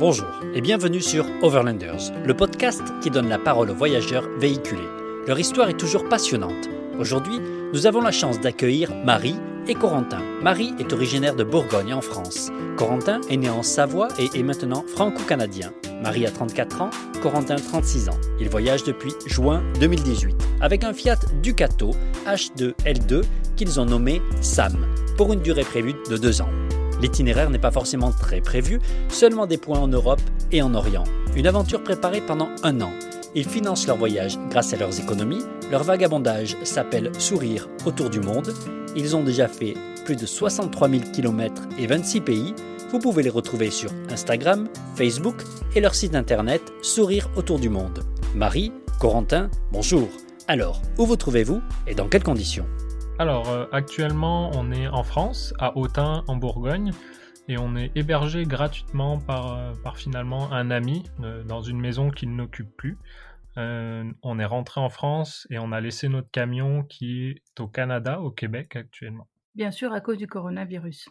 Bonjour et bienvenue sur Overlanders, le podcast qui donne la parole aux voyageurs véhiculés. Leur histoire est toujours passionnante. Aujourd'hui, nous avons la chance d'accueillir Marie et Corentin. Marie est originaire de Bourgogne en France. Corentin est né en Savoie et est maintenant franco-canadien. Marie a 34 ans, Corentin 36 ans. Ils voyagent depuis juin 2018 avec un Fiat Ducato H2 L2 qu'ils ont nommé Sam pour une durée prévue de deux ans. L'itinéraire n'est pas forcément très prévu, seulement des points en Europe et en Orient. Une aventure préparée pendant un an. Ils financent leur voyage grâce à leurs économies. Leur vagabondage s'appelle Sourire autour du monde. Ils ont déjà fait plus de 63 000 km et 26 pays. Vous pouvez les retrouver sur Instagram, Facebook et leur site internet Sourire autour du monde. Marie, Corentin, bonjour. Alors, où vous trouvez-vous et dans quelles conditions? Alors, euh, actuellement, on est en France, à Autun, en Bourgogne, et on est hébergé gratuitement par, euh, finalement un ami euh, dans une maison qu'il n'occupe plus. on est rentré en France et on a laissé notre camion qui est au Canada, au Québec actuellement. Bien sûr, à cause du coronavirus.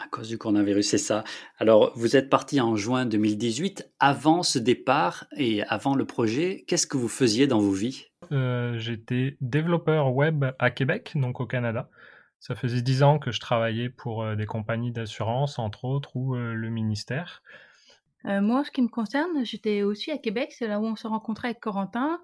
À cause du coronavirus, c'est ça. Alors, vous êtes parti en juin 2018. Avant ce départ et avant le projet, qu'est-ce que vous faisiez dans vos vies? Euh, j'étais développeur web à Québec, donc au Canada. Ça faisait dix ans que je travaillais pour euh, des compagnies d'assurance, entre autres, ou euh, le ministère. moi, ce qui me concerne, j'étais aussi à Québec, c'est là où on se rencontrait avec Corentin.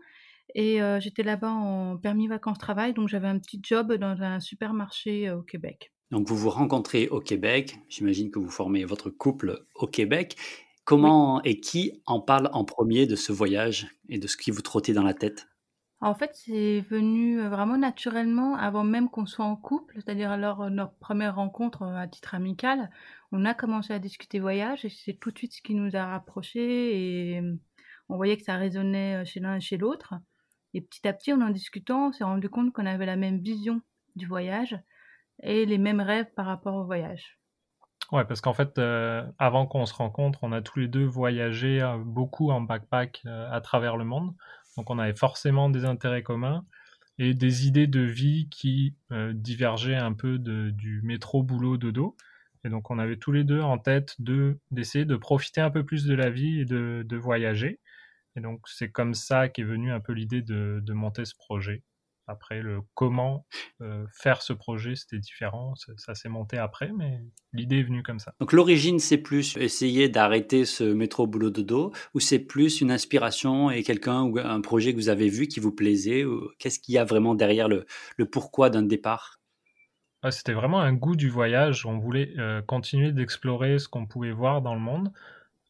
Et j'étais là-bas en permis vacances-travail, donc j'avais un petit job dans un supermarché au Québec. Donc vous vous rencontrez au Québec, j'imagine que vous formez votre couple au Québec. Comment et qui en parle en premier de ce voyage et de ce qui vous trottait dans la tête? En fait, c'est venu, euh, vraiment naturellement avant même qu'on soit en couple, c'est-à-dire alors notre première rencontre, euh, à titre amical. On a commencé à discuter voyage et c'est tout de suite ce qui nous a rapprochés et on voyait que ça résonnait, euh, chez l'un et chez l'autre. Et petit à petit, en en discutant, on s'est rendu compte qu'on avait la même vision du voyage et les mêmes rêves par rapport au voyage. Ouais, parce qu'en fait, avant qu'on se rencontre, on a tous les deux voyagé, beaucoup en backpack, à travers le monde. Donc on avait forcément des intérêts communs et des idées de vie qui euh, divergeaient un peu du métro boulot dodo. Et donc on avait tous les deux en tête de d'essayer de profiter un peu plus de la vie et de, de voyager. Et donc c'est comme ça qu'est venue un peu l'idée de, de monter ce projet. Après, le comment euh, faire ce projet, c'était différent. Ça, s'est monté après, mais l'idée est venue comme ça. Donc l'origine, c'est plus essayer d'arrêter ce métro boulot dodo, ou c'est plus une inspiration et quelqu'un ou un projet que vous avez vu qui vous plaisait Qu'est-ce qu'il y a vraiment derrière le, le pourquoi d'un départ? Ah, C'était vraiment un goût du voyage. On voulait euh, continuer d'explorer ce qu'on pouvait voir dans le monde.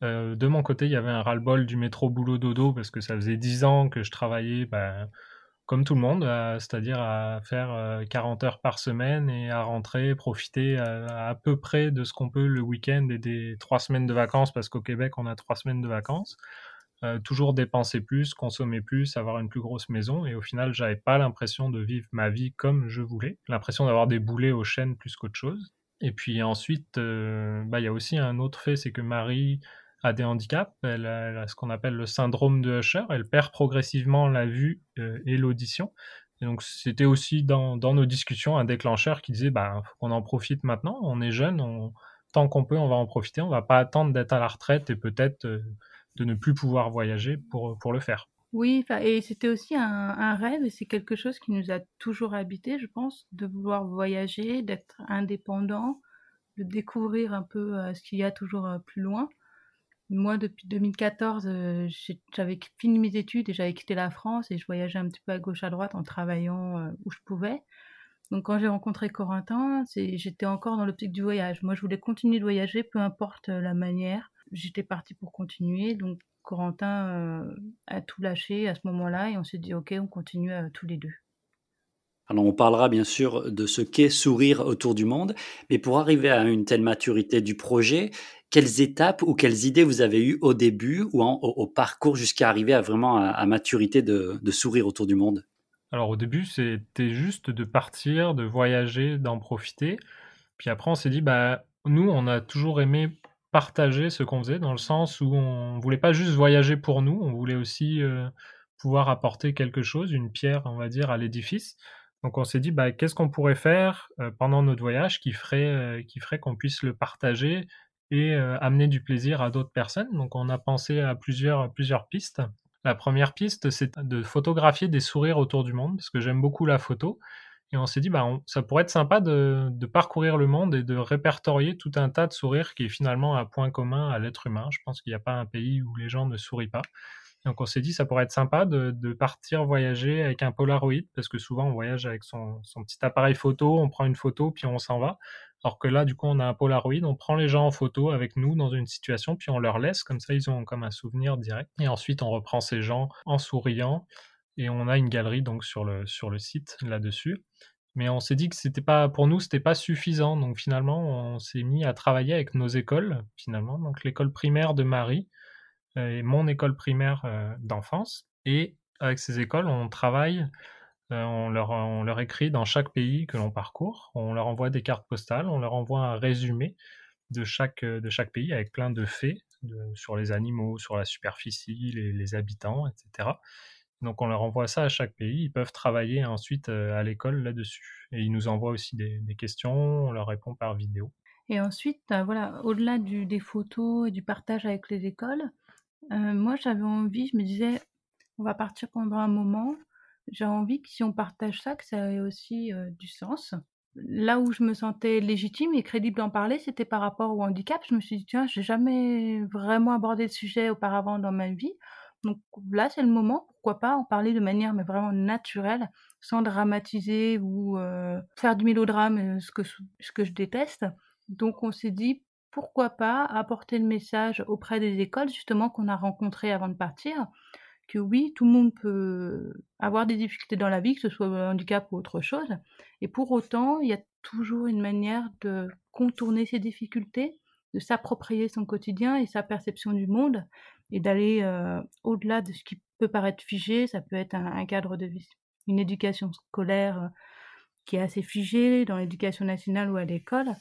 Euh, de mon côté, il y avait un ras-le-bol du métro boulot dodo parce que ça faisait dix ans que je travaillais. Ben, comme tout le monde, euh, c'est-à-dire à faire 40 euh, heures par semaine et à rentrer, profiter euh, à, peu près de ce qu'on peut le week-end et des trois semaines de vacances, parce qu'au Québec, on a trois semaines de vacances. toujours dépenser plus, consommer plus, avoir une plus grosse maison. Et au final, j'avais pas l'impression de vivre ma vie comme je voulais. L'impression d'avoir des boulets aux chaînes plus qu'autre chose. Et puis ensuite, bah, il y a aussi un autre fait, c'est que Marie a des handicaps. Elle a, ce qu'on appelle le syndrome de Usher. Elle perd progressivement la vue euh, et l'audition. Donc, c'était aussi dans, nos discussions un déclencheur qui disait bah, faut qu'on en profite maintenant. On est jeune, tant qu'on peut, on va en profiter. On va pas attendre d'être à la retraite et peut-être euh, de ne plus pouvoir voyager pour, pour le faire. Oui, et c'était aussi un, rêve, et c'est quelque chose qui nous a toujours habité, je pense, de vouloir voyager, d'être indépendant, de découvrir un peu euh, ce qu'il y a toujours plus loin. Moi, depuis 2014, euh, j'avais fini mes études et j'avais quitté la France et je voyageais un petit peu à gauche à droite en travaillant euh, où je pouvais. Donc quand j'ai rencontré Corentin, j'étais encore dans l'optique du voyage. Moi, je voulais continuer de voyager, peu importe euh, la manière. J'étais partie pour continuer. Donc Corentin a tout lâché à ce moment-là et on s'est dit, OK, on continue tous les deux. Alors on parlera bien sûr de ce qu'est sourire autour du monde, mais pour arriver à une telle maturité du projet, quelles étapes ou quelles idées vous avez eues au début ou au, parcours jusqu'à arriver à vraiment à, maturité de, sourire autour du monde? Alors au début, c'était juste de partir, de voyager, d'en profiter. Puis après, on s'est dit, bah, nous, on a toujours aimé partager ce qu'on faisait, dans le sens où on voulait pas juste voyager pour nous, on voulait aussi euh, pouvoir apporter quelque chose, une pierre, on va dire, à l'édifice. Donc on s'est dit, bah, qu'est-ce qu'on pourrait faire pendant notre voyage qui ferait, qui ferait qu'on puisse le partager et amener du plaisir à d'autres personnes? Donc on a pensé à plusieurs, plusieurs pistes. La première piste, c'est de photographier des sourires autour du monde, parce que j'aime beaucoup la photo. Et on s'est dit, bah, ça pourrait être sympa de, parcourir le monde et de répertorier tout un tas de sourires qui est finalement un point commun à l'être humain. Je pense qu'il n'y a pas un pays où les gens ne sourient pas. Donc on s'est dit, ça pourrait être sympa de, partir voyager avec un Polaroid, parce que souvent on voyage avec son, petit appareil photo, on prend une photo, puis on s'en va. Alors que là, du coup, on a un Polaroid, on prend les gens en photo avec nous dans une situation, puis on leur laisse, comme ça ils ont comme un souvenir direct. Et ensuite, on reprend ces gens en souriant, et on a une galerie donc sur le, site là-dessus. Mais on s'est dit que c'était pas, pour nous, c'était pas suffisant. Donc finalement, on s'est mis à travailler avec nos écoles, finalement. Donc l'école primaire de Marie et mon école primaire euh, d'enfance. Et avec ces écoles, on travaille euh, on leur, on leur écrit dans chaque pays que l'on parcourt, on leur envoie des cartes postales, on leur envoie un résumé de chaque, de chaque pays avec plein de faits sur les animaux, sur la superficie, les, habitants, etc. Donc on leur envoie ça à chaque pays, ils peuvent travailler ensuite euh, à l'école là-dessus. Et ils nous envoient aussi des, questions, on leur répond par vidéo. Et ensuite, euh, voilà, au-delà des photos et du partage avec les écoles, moi j'avais envie, je me disais, on va partir pendant un moment, j'ai envie que si on partage ça, que ça ait aussi du sens. Là où je me sentais légitime et crédible d'en parler, c'était par rapport au handicap. Je me suis dit, tiens, j'ai jamais vraiment abordé le sujet auparavant dans ma vie. Donc là, c'est le moment, pourquoi pas en parler de manière mais vraiment naturelle, sans dramatiser ou faire du mélodrame, ce que je déteste. Donc on s'est dit, pourquoi pas apporter le message auprès des écoles, justement, qu'on a rencontrées avant de partir, que oui, tout le monde peut avoir des difficultés dans la vie, que ce soit un handicap ou autre chose. Et pour autant, il y a toujours une manière de contourner ces difficultés, de s'approprier son quotidien et sa perception du monde, et d'aller euh, au-delà de ce qui peut paraître figé. Ça peut être un, cadre de vie, une éducation scolaire euh, qui est assez figée dans l'éducation nationale ou à l'école.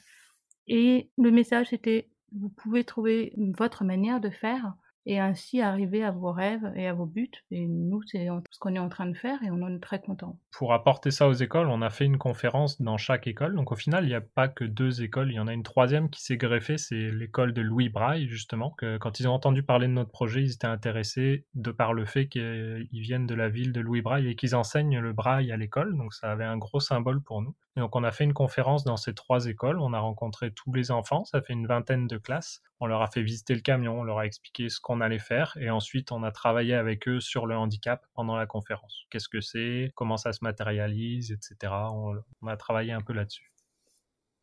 Et le message était, vous pouvez trouver votre manière de faire et ainsi arriver à vos rêves et à vos buts. Et nous, c'est ce qu'on est en train de faire et on en est très content. Pour apporter ça aux écoles, on a fait une conférence dans chaque école. Donc au final, il n'y a pas que deux écoles, il y en a une troisième qui s'est greffée, c'est l'école de Louis Braille, justement. Quand ils ont entendu parler de notre projet, ils étaient intéressés de par le fait qu'ils viennent de la ville de Louis Braille et qu'ils enseignent le braille à l'école. Donc ça avait un gros symbole pour nous. Donc on a fait une conférence dans ces trois écoles, on a rencontré tous les enfants, ça fait une vingtaine de classes. On leur a fait visiter le camion, on leur a expliqué ce qu'on allait faire et ensuite on a travaillé avec eux sur le handicap pendant la conférence. Qu'est-ce que c'est, comment ça se matérialise, etc. On, a travaillé un peu là-dessus.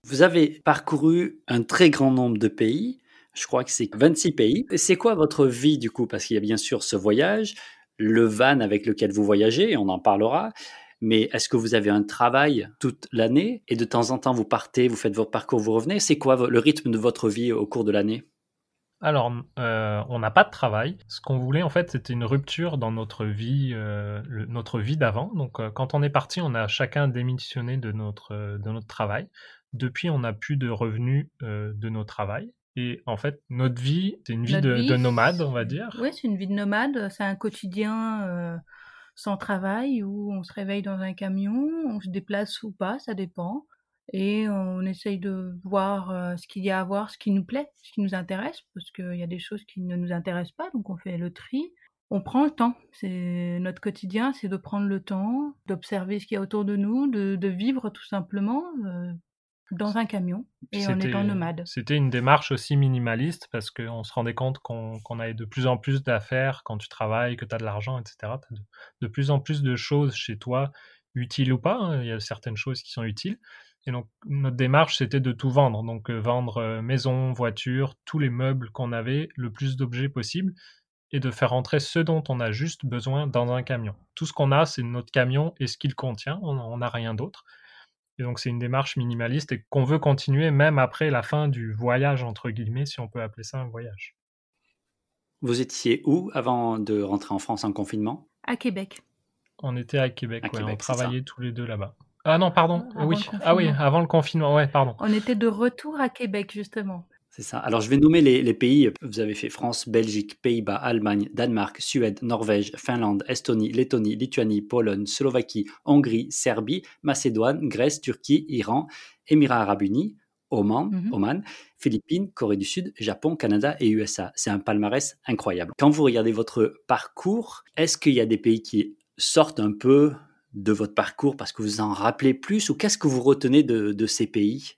Vous avez parcouru un très grand nombre de pays, je crois que c'est 26 pays. C'est quoi votre vie du coup? Parce qu'il y a bien sûr ce voyage, le van avec lequel vous voyagez, on en parlera, mais est-ce que vous avez un travail toute l'année et de temps en temps vous partez, vous faites votre parcours, vous revenez? C'est quoi le rythme de votre vie au cours de l'année? Alors, euh, on n'a pas de travail. Ce qu'on voulait, en fait, c'était une rupture dans notre vie, euh, notre vie d'avant. Donc, euh, quand on est parti, on a chacun démissionné de notre, de notre travail. Depuis, on n'a plus de revenus de nos travail. Et en fait, notre vie, c'est une vie de, nomade, on va dire. Oui, c'est une vie de nomade. C'est un quotidien sans travail où on se réveille dans un camion, on se déplace ou pas, ça dépend. Et on essaye de voir euh, ce qu'il y a à voir, ce qui nous plaît, ce qui nous intéresse, parce qu'il y a des choses qui ne nous intéressent pas, donc on fait le tri. On prend le temps. C'est notre quotidien, c'est de prendre le temps, d'observer ce qu'il y a autour de nous, de, vivre tout simplement, euh, dans un camion et en nomade. C'était une démarche aussi minimaliste parce qu'on se rendait compte qu'on avait de plus en plus d'affaires quand tu travailles, que tu as de l'argent, etc. Tu as de, plus en plus de choses chez toi, utiles ou pas. Hein. Il y a certaines choses qui sont utiles. Et donc, notre démarche, c'était de tout vendre. Donc, euh, vendre euh, maison, voiture, tous les meubles qu'on avait, le plus d'objets possible, et de faire rentrer ce dont on a juste besoin dans un camion. Tout ce qu'on a, c'est notre camion et ce qu'il contient. On n'a rien d'autre. Et donc c'est une démarche minimaliste et qu'on veut continuer même après la fin du voyage, entre guillemets, si on peut appeler ça un voyage. Vous étiez où avant de rentrer en France en confinement? À Québec. On était à Québec, on travaillait tous les deux là-bas. Ah non, pardon, oui. Ah oui, avant le confinement, ouais, pardon. On était de retour à Québec, justement. C'est ça. Alors, je vais nommer les, pays. Vous avez fait France, Belgique, Pays-Bas, Allemagne, Danemark, Suède, Norvège, Finlande, Estonie, Lettonie, Lituanie, Pologne, Slovaquie, Hongrie, Serbie, Macédoine, Grèce, Turquie, Iran, Émirats arabes unis, Oman, mhm. Oman, Philippines, Corée du Sud, Japon, Canada et USA. C'est un palmarès incroyable. Quand vous regardez votre parcours, est-ce qu'il y a des pays qui sortent un peu de votre parcours parce que vous en rappelez plus ou qu'est-ce que vous retenez de ces pays?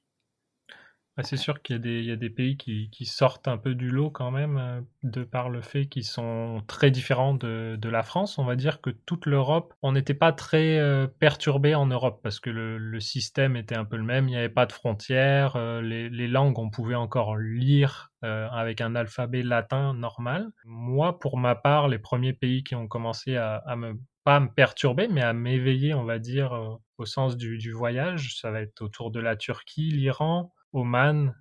Bah, c'est sûr qu'il y a des, pays qui, sortent un peu du lot quand même, euh, de par le fait qu'ils sont très différents de, la France. On va dire que toute l'Europe, on n'était pas très euh, perturbé en Europe parce que le, système était un peu le même, il n'y avait pas de frontières, euh, les, langues, on pouvait encore lire avec un alphabet latin normal. Moi, pour ma part, les premiers pays qui ont commencé à, me pas me perturber, mais à m'éveiller, on va dire, au sens du, voyage. Ça va être autour de la Turquie, l'Iran, Oman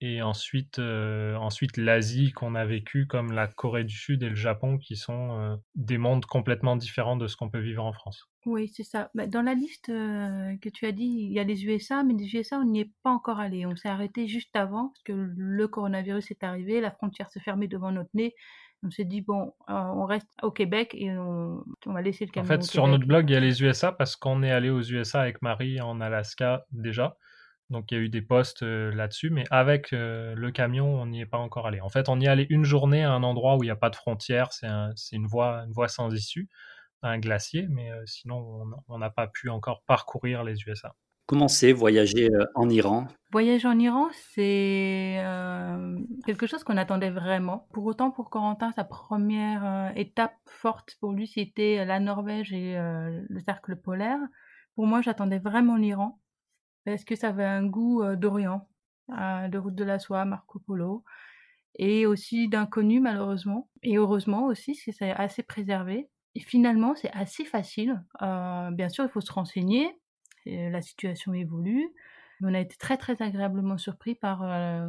et ensuite, euh, ensuite l'Asie qu'on a vécu comme la Corée du Sud et le Japon qui sont euh, des mondes complètement différents de ce qu'on peut vivre en France. Oui, c'est ça. Bah, dans la liste euh, que tu as dit, il y a les USA, mais les USA, on n'y est pas encore allé. On s'est arrêté juste avant parce que le coronavirus est arrivé, la frontière se fermait devant notre nez. On s'est dit, bon, on reste au Québec et on, va laisser le camion. En fait, sur notre blog, il y a les USA parce qu'on est allé aux USA avec Marie en Alaska déjà. Donc il y a eu des postes euh, là-dessus, mais avec euh, le camion, on n'y est pas encore allé. En fait, on y est allé une journée à un endroit où il n'y a pas de frontière, c'est une, voie, une voie sans issue, un glacier, mais euh, sinon on n'a pas pu encore parcourir les USA. Comment c'est voyager en Iran? Voyager en Iran, c'est quelque chose qu'on attendait vraiment. Pour autant, pour Corentin, sa première étape forte pour lui, c'était la Norvège et le cercle polaire. Pour moi, j'attendais vraiment l'Iran parce que ça avait un goût d'Orient, de route de la soie, Marco Polo, et aussi d'inconnu malheureusement, et heureusement aussi, parce que c'est assez préservé. Et finalement, c'est assez facile. bien sûr, il faut se renseigner, la situation évolue. On a été très très agréablement surpris par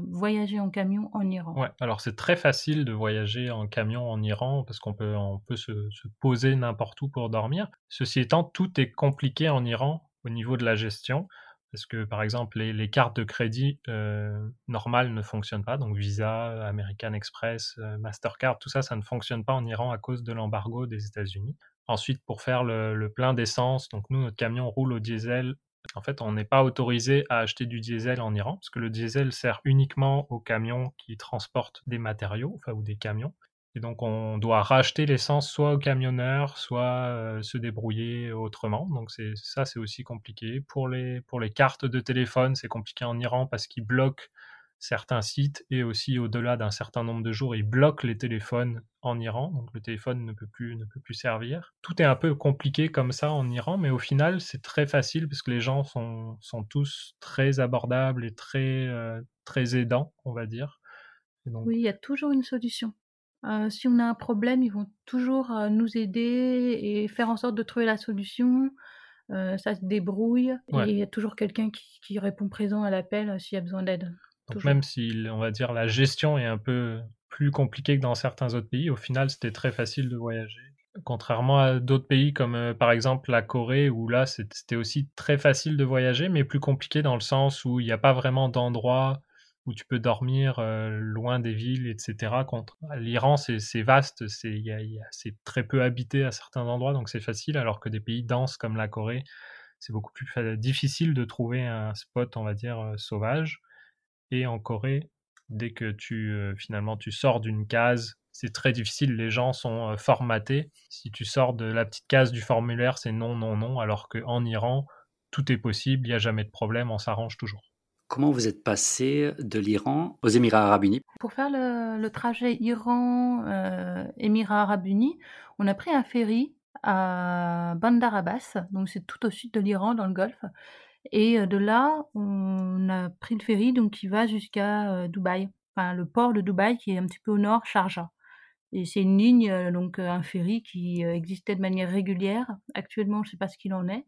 voyager en camion en Iran. Ouais, alors c'est très facile de voyager en camion en Iran parce qu'on peut, on peut se, se poser n'importe où pour dormir. Ceci étant, tout est compliqué en Iran au niveau de la gestion. Parce que, par exemple, les, cartes de crédit euh, normales ne fonctionnent pas. Donc, Visa, American Express, euh, Mastercard, tout ça, ça ne fonctionne pas en Iran à cause de l'embargo des États-Unis. Ensuite, pour faire le, plein d'essence, donc nous, notre camion roule au diesel. En fait, on n'est pas autorisé à acheter du diesel en Iran, parce que le diesel sert uniquement aux camions qui transportent des matériaux, ou des camions. Et donc, on doit racheter l'essence soit au camionneur, soit euh, se débrouiller autrement. Donc, ça, c'est aussi compliqué. Pour pour les cartes de téléphone, c'est compliqué en Iran parce qu'ils bloquent certains sites et aussi au-delà d'un certain nombre de jours, ils bloquent les téléphones en Iran. Donc, le téléphone ne peut plus, ne peut plus servir. Tout est un peu compliqué comme ça en Iran, mais au final, c'est très facile parce que les gens sont, sont tous très abordables et très, euh, très aidants, on va dire. Oui, il y a toujours une solution si on a un problème, ils vont toujours, nous aider et faire en sorte de trouver la solution. ça se débrouille et il y a toujours quelqu'un qui répond présent à l'appel, s'il y a besoin d'aide. Même si, on va dire, la gestion est un peu plus compliquée que dans certains autres pays, au final, c'était très facile de voyager. Contrairement à d'autres pays comme, par exemple, la Corée où là, c'était aussi très facile de voyager, mais plus compliqué dans le sens où il n'y a pas vraiment d'endroit où tu peux dormir loin des villes, etc. L'Iran, c'est vaste, c'est très peu habité à certains endroits, donc c'est facile, alors que des pays denses comme la Corée, c'est beaucoup plus difficile de trouver un spot, on va dire, sauvage. Et en Corée, dès que tu finalement tu sors d'une case, c'est très difficile, les gens sont formatés. Si tu sors de la petite case du formulaire, c'est non, non, non, alors qu'en Iran, tout est possible, il n'y a jamais de problème, on s'arrange toujours. Comment vous êtes passé de l'Iran aux Émirats arabes unis? Pour faire le, trajet Iran-Émirats arabes unis, on a pris un ferry à Bandar Abbas, donc c'est tout au sud de l'Iran, dans le Golfe. Et de là, on a pris le ferry donc, qui va jusqu'à Dubaï, enfin le port de Dubaï qui est un petit peu au nord, Sharjah. Et c'est une ligne, donc un ferry qui existait de manière régulière. Actuellement, je ne sais pas ce qu'il en est,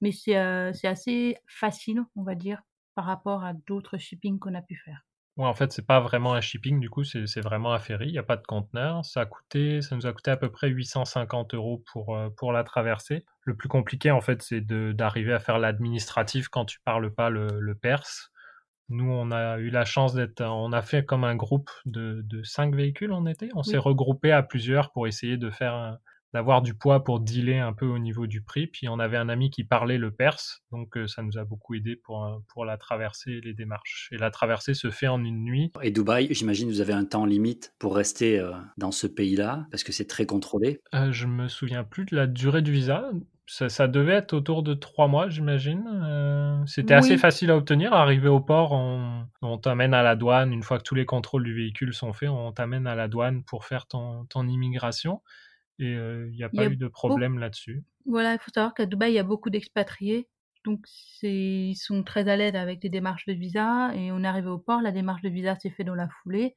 mais c'est assez facile, on va dire, par rapport à d'autres shipping qu'on a pu faire. Ouais, en fait, c'est pas vraiment un shipping, du coup, c'est vraiment un ferry, il n'y a pas de conteneur. Ça, a coûté, ça nous a coûté à peu près 850 euros pour, euh, pour la traversée. Le plus compliqué, en fait, c'est d'arriver à faire l'administratif quand tu parles pas le, le perse. Nous, on a eu la chance d'être, on a fait comme un groupe de, de cinq véhicules en été. On s'est regroupé à plusieurs pour essayer de faire un, d'avoir du poids pour dealer un peu au niveau du prix. Puis on avait un ami qui parlait le perse, donc euh, ça nous a beaucoup aidé pour, euh, pour la traversée et les démarches. Et la traversée se fait en une nuit. Et Dubaï, j'imagine vous avez un temps limite pour rester euh, dans ce pays-là, parce que c'est très contrôlé? Euh, je me souviens plus de la durée du visa. Ça, devait être autour de trois mois, j'imagine. C'était assez facile à obtenir. Arrivé au port, on, on t'amène à la douane. Une fois que tous les contrôles du véhicule sont faits, on t'amène à la douane pour faire ton, ton immigration. Et il n'y a pas eu de problème là-dessus. Voilà, il faut savoir qu'à Dubaï, il y a beaucoup d'expatriés. Donc, ils sont très à l'aise avec les démarches de visa. Et on est arrivé au port, la démarche de visa s'est faite dans la foulée.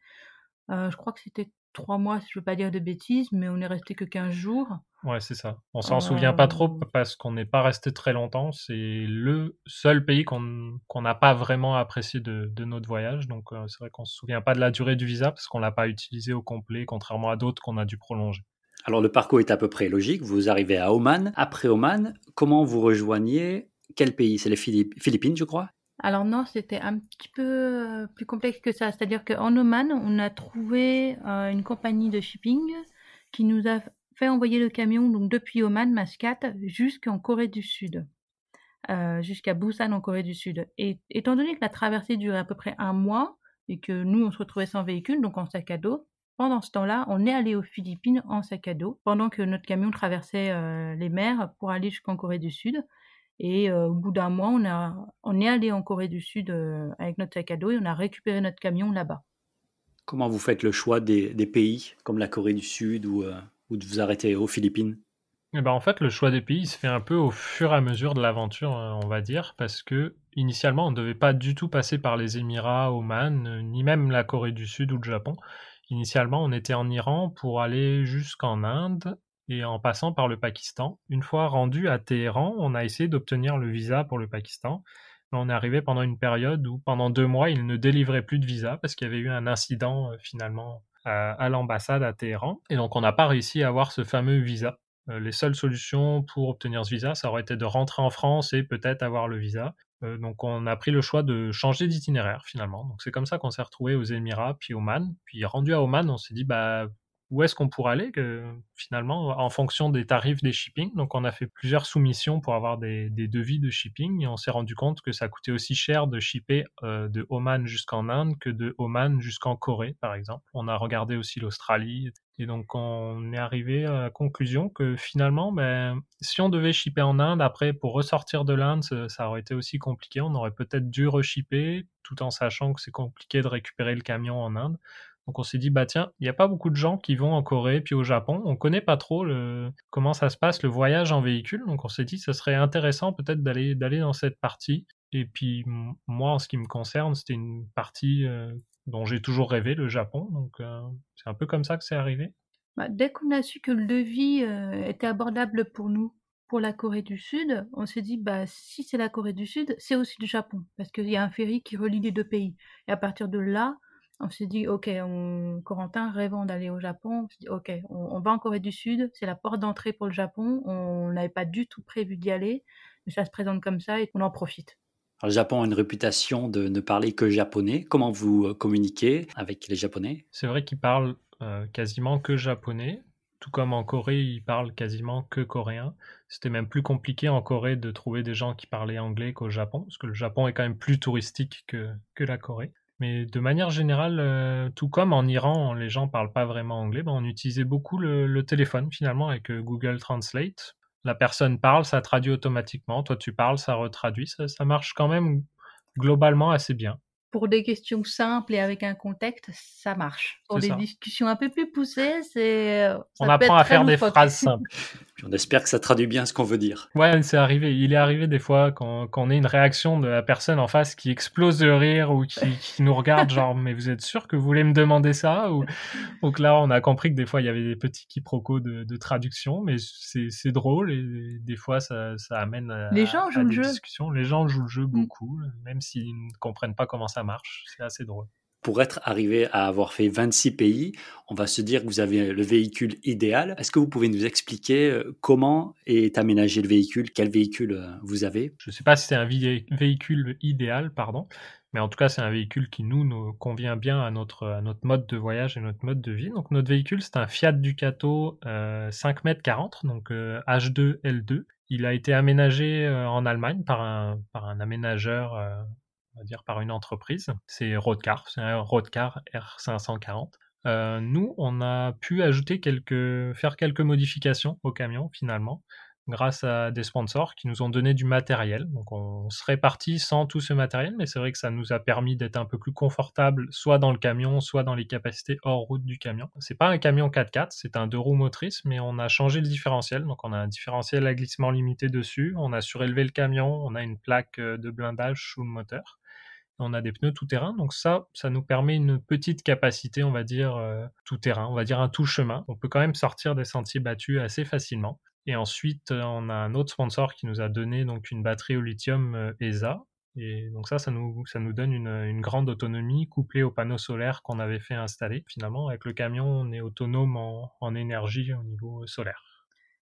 je crois que c'était trois mois, si je ne veux pas dire de bêtises, mais on n'est resté que 15 jours. Ouais, c'est ça. On s'en souvient pas trop parce qu'on n'est pas resté très longtemps. C'est le seul pays qu'on n'a pas vraiment apprécié de, de notre voyage. Donc, c'est vrai qu'on se souvient pas de la durée du visa parce qu'on l'a pas utilisé au complet, contrairement à d'autres qu'on a dû prolonger. Alors le parcours est à peu près logique. Vous arrivez à Oman. Après Oman, comment vous rejoignez? Quel pays? C'est les Philippines, je crois? Alors non, c'était un petit peu euh, plus complexe que ça. C'est-à-dire qu'en Oman, on a trouvé euh, une compagnie de shipping qui nous a fait envoyer le camion donc depuis Oman, Mascate, jusqu'en Corée du Sud, euh, jusqu'à Busan en Corée du Sud. Et étant donné que la traversée durait à peu près un mois et que nous, on se retrouvait sans véhicule, donc en sac à dos, pendant ce temps-là, on est allé aux Philippines en sac à dos, pendant que notre camion traversait euh, les mers pour aller jusqu'en Corée du Sud. Et euh, au bout d'un mois, on, a, on est allé en Corée du Sud euh, avec notre sac à dos et on a récupéré notre camion là-bas. Comment vous faites le choix des, pays comme la Corée du Sud ou, ou de vous arrêter aux Philippines? Eh ben en fait, le choix des pays se fait un peu au fur et à mesure de l'aventure, on va dire, parce que initialement, on ne devait pas du tout passer par les Émirats, Oman, ni même la Corée du Sud ou le Japon. Initialement, on était en Iran pour aller jusqu'en Inde et en passant par le Pakistan. Une fois rendu à Téhéran, on a essayé d'obtenir le visa pour le Pakistan. on est arrivé pendant une période où pendant deux mois, ils ne délivraient plus de visa parce qu'il y avait eu un incident euh, finalement à, l'ambassade à Téhéran. Et donc on n'a pas réussi à avoir ce fameux visa. Euh, les seules solutions pour obtenir ce visa, ça aurait été de rentrer en France et peut-être avoir le visa. Euh, donc on a pris le choix de changer d'itinéraire finalement. Donc c'est comme ça qu'on s'est retrouvé aux Émirats, puis Oman. Puis rendu à Oman, on s'est dit bah où est-ce qu'on pourrait aller que, finalement en fonction des tarifs des shipping. Donc on a fait plusieurs soumissions pour avoir des, devis de shipping et on s'est rendu compte que ça coûtait aussi cher de shipper euh, de Oman jusqu'en Inde que de Oman jusqu'en Corée par exemple. On a regardé aussi l'Australie et donc on est arrivé à la conclusion que finalement ben, si on devait shipper en Inde après pour ressortir de l'Inde ça, aurait été aussi compliqué. On aurait peut-être dû reshipper tout en sachant que c'est compliqué de récupérer le camion en Inde. Donc on s'est dit, bah tiens, il n'y a pas beaucoup de gens qui vont en Corée puis au Japon. On connaît pas trop comment ça se passe, le voyage en véhicule. Donc on s'est dit, ce serait intéressant peut-être d'aller, d'aller dans cette partie. Et puis moi, en ce qui me concerne, c'était une partie euh, dont j'ai toujours rêvé, le Japon. Donc euh, c'est un peu comme ça que c'est arrivé. Bah, dès qu'on a su que le devis euh, était abordable pour nous, pour la Corée du Sud, on s'est dit, bah, si c'est la Corée du Sud, c'est aussi le Japon, parce qu'il y a un ferry qui relie les deux pays. Et à partir de là, on s'est dit, ok, on, Corentin rêvant d'aller au Japon, on s'est dit, ok, on, va en Corée du Sud, c'est la porte d'entrée pour le Japon, on n'avait pas du tout prévu d'y aller, mais ça se présente comme ça et on en profite. le Japon a une réputation de ne parler que japonais. Comment vous euh, communiquez avec les Japonais? C'est vrai qu'ils parlent euh, quasiment que japonais. Tout comme en Corée, ils parlent quasiment que coréen. C'était même plus compliqué en Corée de trouver des gens qui parlaient anglais qu'au Japon, parce que le Japon est quand même plus touristique que, que la Corée. Mais de manière générale, euh, tout comme en Iran, les gens parlent pas vraiment anglais, ben on utilisait beaucoup le, téléphone finalement avec euh, Google Translate. La personne parle, ça traduit automatiquement. Toi, tu parles, ça retraduit. ça marche quand même globalement assez bien pour des questions simples et avec un contexte, ça marche. Pour des discussions un peu plus poussées, c'est. Euh, on apprend à faire des phrases simples. on espère que ça traduit bien ce qu'on veut dire. Ouais, c'est arrivé. Il est arrivé des fois quand, quand on a une réaction de la personne en face qui explose de rire ou qui, qui nous regarde genre mais vous êtes sûr que vous voulez me demander ça ou donc là on a compris que des fois il y avait des petits quiproquos de, de traduction, mais c'est drôle et des fois ça, ça amène à, Les gens jouent le jeu. discussions. Les gens jouent le jeu mm. beaucoup, même s'ils ne comprennent pas comment ça marche. C'est assez drôle pour être arrivé à avoir fait 26 pays, on va se dire que vous avez le véhicule idéal. Est-ce que vous pouvez nous expliquer euh, comment est aménagé le véhicule? Quel véhicule euh, vous avez? Je ne sais pas si c'est un véhicule idéal, pardon, Mais en tout cas, c'est un véhicule qui nous, convient bien à notre, mode de voyage et notre mode de vie. Donc notre véhicule, c'est un Fiat Ducato 5 m 40, donc H2 L2. Il a été aménagé en Allemagne par un aménageur va dire par une entreprise. C'est Roadcar, c'est un Roadcar R540. Euh, nous, on a pu ajouter faire quelques modifications au camion finalement, grâce à des sponsors qui nous ont donné du matériel. Donc on serait parti sans tout ce matériel, mais c'est vrai que ça nous a permis d'être un peu plus confortable, soit dans le camion, soit dans les capacités hors route du camion. C'est pas un camion 4x4, c'est un deux roues motrices, mais on a changé le différentiel. Donc on a un différentiel à glissement limité dessus, on a surélevé le camion, on a une plaque euh, de blindage sous le moteur on a des pneus tout-terrain, donc ça, ça nous permet une petite capacité, on va dire, euh, tout-terrain, on va dire un tout-chemin. On peut quand même sortir des sentiers battus assez facilement. Et ensuite, euh, on a un autre sponsor qui nous a donné donc une batterie au lithium euh, ESA. Et donc ça, ça nous, donne une, une grande autonomie couplée aux panneaux solaires qu'on avait fait installer. Finalement, avec le camion, on est autonome en, en énergie au niveau solaire.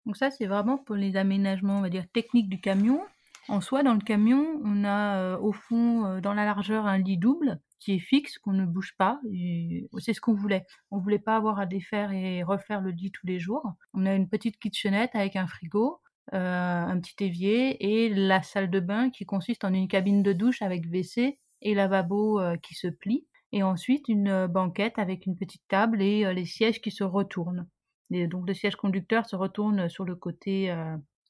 Donc ça, c'est vraiment pour les aménagements, on va dire, techniques du camion. En soi, dans le camion, on a euh, au fond, euh, dans la largeur, un lit double qui est fixe, qu'on ne bouge pas. C'est ce qu'on voulait. On voulait pas avoir à défaire et refaire le lit tous les jours. On a une petite kitchenette avec un frigo, euh, un petit évier et la salle de bain qui consiste en une cabine de douche avec WC et lavabo qui se plie. Et ensuite une banquette avec une petite table et les sièges qui se retournent. Et donc le siège conducteur se retourne sur le côté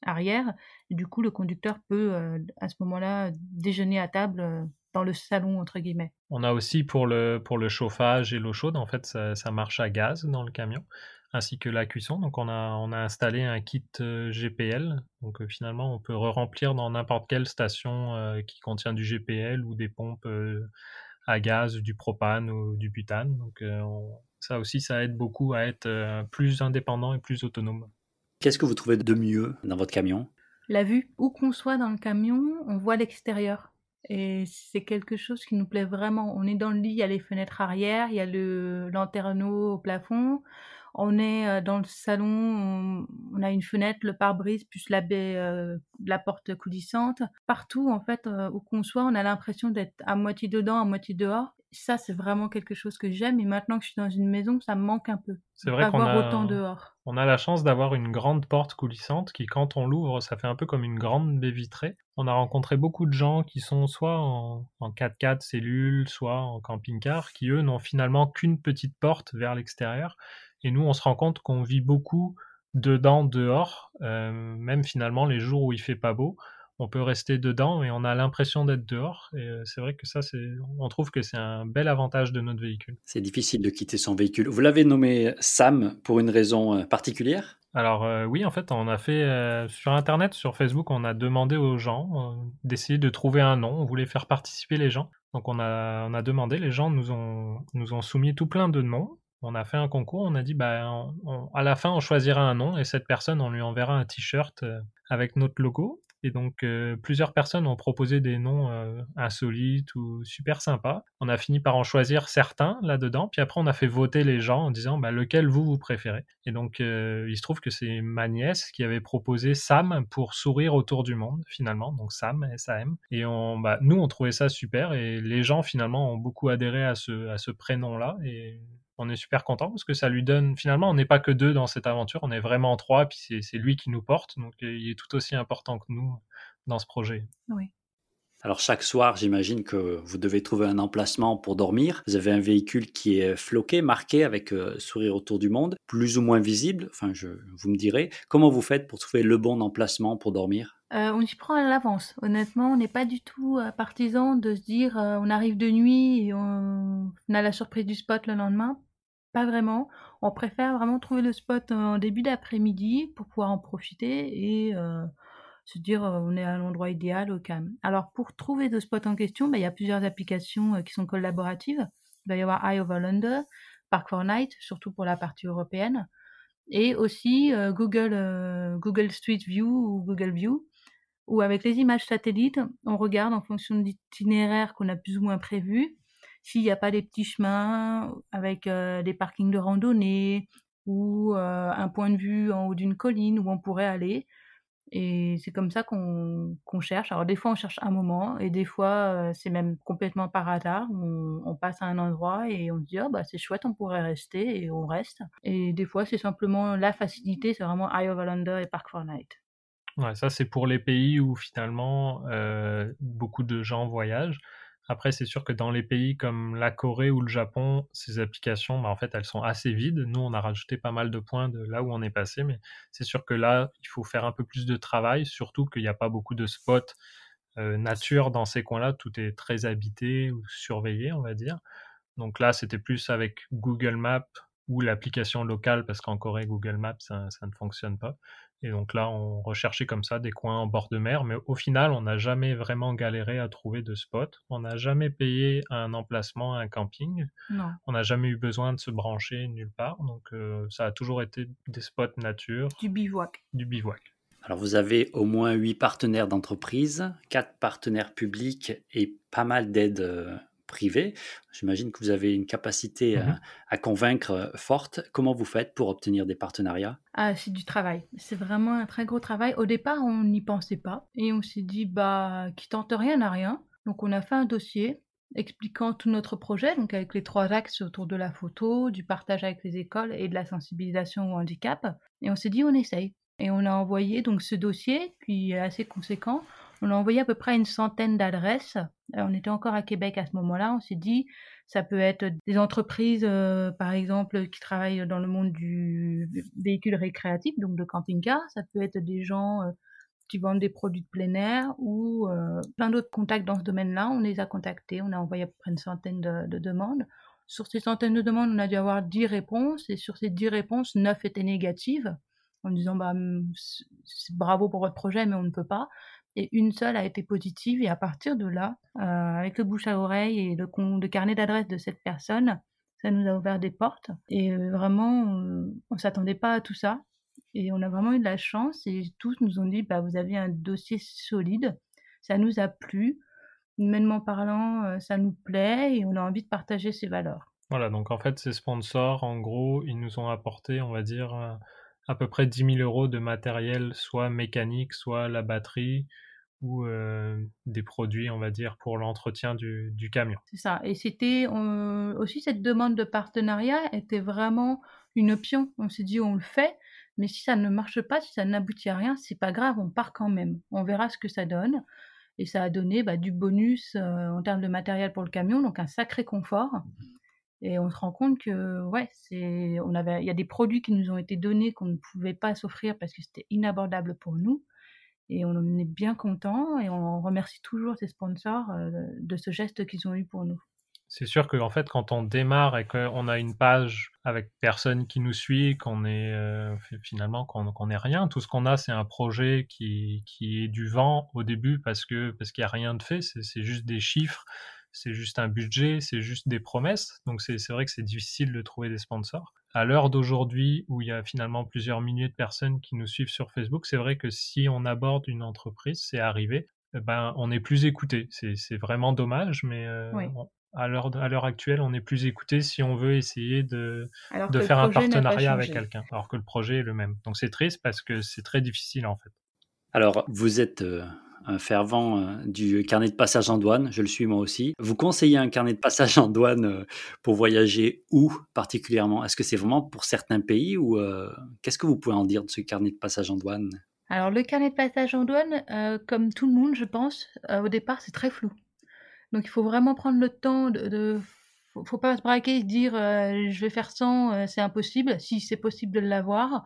arrière. Du coup, le conducteur peut euh, à ce moment-là déjeuner à table euh, dans le salon entre guillemets. On a aussi pour le, pour le chauffage et l'eau chaude, en fait, ça, marche à gaz dans le camion, ainsi que la cuisson. Donc on a, on a installé un kit euh, GPL. Donc finalement, on peut re-remplir dans n'importe quelle station qui contient du GPL ou des pompes à gaz, du propane ou du butane. Donc ça aussi, ça aide beaucoup à être plus indépendant et plus autonome. Qu'est-ce que vous trouvez de mieux dans votre camion? La vue. Où qu'on soit dans le camion, on voit l'extérieur. Et c'est quelque chose qui nous plaît vraiment. On est dans le lit, il y a les fenêtres arrière, il y a le lanterneau au plafond. On est euh, dans le salon, on, a une fenêtre, le pare-brise, plus la, baie, euh, la porte coulissante. Partout, en fait, euh, où qu'on soit, on a l'impression d'être à moitié dedans, à moitié dehors ça, c'est vraiment quelque chose que j'aime. Et maintenant que je suis dans une maison, ça me manque un peu. C'est vrai qu'on a autant dehors. On a la chance d'avoir une grande porte coulissante qui, quand on l'ouvre, ça fait un peu comme une grande baie vitrée. On a rencontré beaucoup de gens qui sont soit en, 4x4 cellules, soit en camping-car, qui eux n'ont finalement qu'une petite porte vers l'extérieur. Et nous, on se rend compte qu'on vit beaucoup dedans, dehors, euh, même finalement les jours où il fait pas beau on peut rester dedans et on a l'impression d'être dehors. Et euh, c'est vrai que ça, c'est, on trouve que c'est un bel avantage de notre véhicule. C'est difficile de quitter son véhicule. Vous l'avez nommé Sam pour une raison euh, particulière? Alors euh, oui, en fait, on a fait sur Internet, sur Facebook, on a demandé aux gens d'essayer de trouver un nom. On voulait faire participer les gens. Donc on a, on a demandé, les gens nous ont, nous ont soumis tout plein de noms. On a fait un concours, on a dit, bah, à la fin, on choisira un nom et cette personne, on lui enverra un t-shirt avec notre logo. Et donc, euh, plusieurs personnes ont proposé des noms euh, insolites ou super sympas. On a fini par en choisir certains là-dedans. Puis après, on a fait voter les gens en disant bah, lequel vous, vous préférez. Et donc, euh, il se trouve que c'est ma nièce qui avait proposé Sam pour sourire autour du monde, finalement. Donc, Sam, S-A-M. Et on, bah, nous, on trouvait ça super. Et les gens, finalement, ont beaucoup adhéré à ce, à ce prénom-là. Et on est super content parce que ça lui donne finalement on n'est pas que deux dans cette aventure on est vraiment trois puis c'est lui qui nous porte donc euh, il est tout aussi important que nous dans ce projet oui alors chaque soir, j'imagine que vous devez trouver un emplacement pour dormir. Vous avez un véhicule qui est floqué, marqué avec euh, sourire autour du monde, plus ou moins visible. Enfin, je, vous me direz. Comment vous faites pour trouver le bon emplacement pour dormir? Euh, On y prend à l'avance. Honnêtement, on n'est pas du tout partisan de se dire on arrive de nuit et on a la surprise du spot le lendemain. Vraiment. On préfère vraiment trouver le spot en début d'après-midi pour pouvoir en profiter et euh, se dire euh, on est à l'endroit idéal au calme. Alors pour trouver le spot en question, bah, il y a plusieurs applications euh, qui sont collaboratives. Il va y avoir Eye Over London, Park 4 Night, surtout pour la partie européenne, et aussi Google, Google Street View ou Google View, où avec les images satellites, on regarde en fonction de l'itinéraire qu'on a plus ou moins prévu s'il n'y a pas des petits chemins avec euh, des parkings de randonnée ou euh, un point de vue en haut d'une colline où on pourrait aller. Et c'est comme ça qu'on qu'on cherche. Alors des fois, on cherche un moment et des fois, heu, c'est même complètement par hasard. On passe à un endroit et on se dit: «Ah bah, c'est chouette, on pourrait rester» et on reste. Et des fois, c'est simplement la facilité, c'est vraiment Eye of et Park4Night. Ouais, ça c'est pour les pays où finalement, beaucoup de gens voyagent. Après, c'est sûr que dans les pays comme la Corée ou le Japon, ces applications, bah, en fait, elles sont assez vides. Nous, on a rajouté pas mal de points de là où on est passé, mais c'est sûr que là, il faut faire un peu plus de travail, surtout qu'il n'y a pas beaucoup de spots euh, nature dans ces coins-là. Tout est très habité ou surveillé, on va dire. Donc là, c'était plus avec Google Maps ou l'application locale, parce qu'en Corée, Google Maps, ça, ça ne fonctionne pas. Et donc là, on recherchait comme ça des coins en bord de mer, mais au final, on n'a jamais vraiment galéré à trouver de spot. On n'a jamais payé un emplacement, un camping. Non. On n'a jamais eu besoin de se brancher nulle part. Donc euh, ça a toujours été des spots nature, Du bivouac. du bivouac. Alors vous avez au moins huit partenaires d'entreprise, quatre partenaires publics et pas mal d'aides privées. J'imagine que vous avez une capacité à, Mhm. à convaincre euh, forte. Comment vous faites pour obtenir des partenariats? Ah, c'est du travail. C'est vraiment un très gros travail. Au départ, on n'y pensait pas et on s'est dit bah qui tente rien n'a rien. Donc on a fait un dossier expliquant tout notre projet, donc avec les trois axes autour de la photo, du partage avec les écoles et de la sensibilisation au handicap. Et on s'est dit on essaye. Et on a envoyé donc ce dossier, puis assez conséquent. On a envoyé à peu près une centaine d'adresses. Euh, on était encore à Québec à ce moment-là. On s'est dit ça peut être des entreprises, euh, par exemple, qui travaillent dans le monde du véhicule récréatif, donc de camping-car. Ça peut être des gens euh, qui vendent des produits de plein air ou plein d'autres contacts dans ce domaine-là. On les a contactés. On a envoyé à peu près une centaine de, de demandes. Sur ces centaines de demandes, on a dû avoir 10 réponses. Et sur ces 10 réponses, 9 étaient négatives en disant bah, bravo pour votre projet, mais on ne peut pas. Et une seule a été positive. Et à partir de là, euh, avec le bouche à oreille et le, carnet d'adresse de cette personne, ça nous a ouvert des portes. Et euh, vraiment, on, on s'attendait pas à tout ça. Et on a vraiment eu de la chance. Et tous nous ont dit bah, vous avez un dossier solide. Ça nous a plu. Humainement parlant, euh, ça nous plaît et on a envie de partager ces valeurs. Voilà, donc en fait, ces sponsors, en gros, ils nous ont apporté, on va dire, à peu près 10 000 euros de matériel, soit mécanique, soit la batterie, ou euh, des produits, on va dire, pour l'entretien du, camion. C'est ça. Et c'était aussi cette demande de partenariat était vraiment une option. On s'est dit on le fait, mais si ça ne marche pas, si ça n'aboutit à rien, c'est pas grave, on part quand même. On verra ce que ça donne. Et ça a donné bah, du bonus euh, en termes de matériel pour le camion, donc un sacré confort. Et on se rend compte que, ouais, c'est, on avait, il y a des produits qui nous ont été donnés qu'on ne pouvait pas s'offrir parce que c'était inabordable pour nous. Et on en est bien content et on remercie toujours ces sponsors euh, de ce geste qu'ils ont eu pour nous. C'est sûr qu'en fait, quand on démarre et qu'on a une page avec personne qui nous suit, qu'on est euh, finalement qu'on qu est rien, tout ce qu'on a, c'est un projet qui, qui est du vent au début parce que parce qu'il n'y a rien de fait, c'est juste des chiffres, c'est juste un budget, c'est juste des promesses. Donc c'est vrai que c'est difficile de trouver des sponsors. À l'heure d'aujourd'hui, où il y a finalement plusieurs milliers de personnes qui nous suivent sur Facebook, c'est vrai que si on aborde une entreprise, c'est arrivé, ben on est plus écouté. C'est vraiment dommage, mais euh, oui. on, à l'heure actuelle, on est plus écouté si on veut essayer de, de faire un partenariat avec quelqu'un, alors que le projet est le même. Donc c'est triste parce que c'est très difficile en fait. Alors, vous êtes euh, un fervent euh, du carnet de passage en douane, je le suis moi aussi. Vous conseillez un carnet de passage en douane euh, pour voyager où particulièrement? Est-ce que c'est vraiment pour certains pays ou euh, qu'est-ce que vous pouvez en dire de ce carnet de passage en douane? Alors, le carnet de passage en douane, comme tout le monde, je pense, au départ, c'est très flou. Donc il faut vraiment prendre le temps de, de faut, faut pas se braquer et dire je vais faire 100, euh, c'est impossible. Si c'est possible de l'avoir,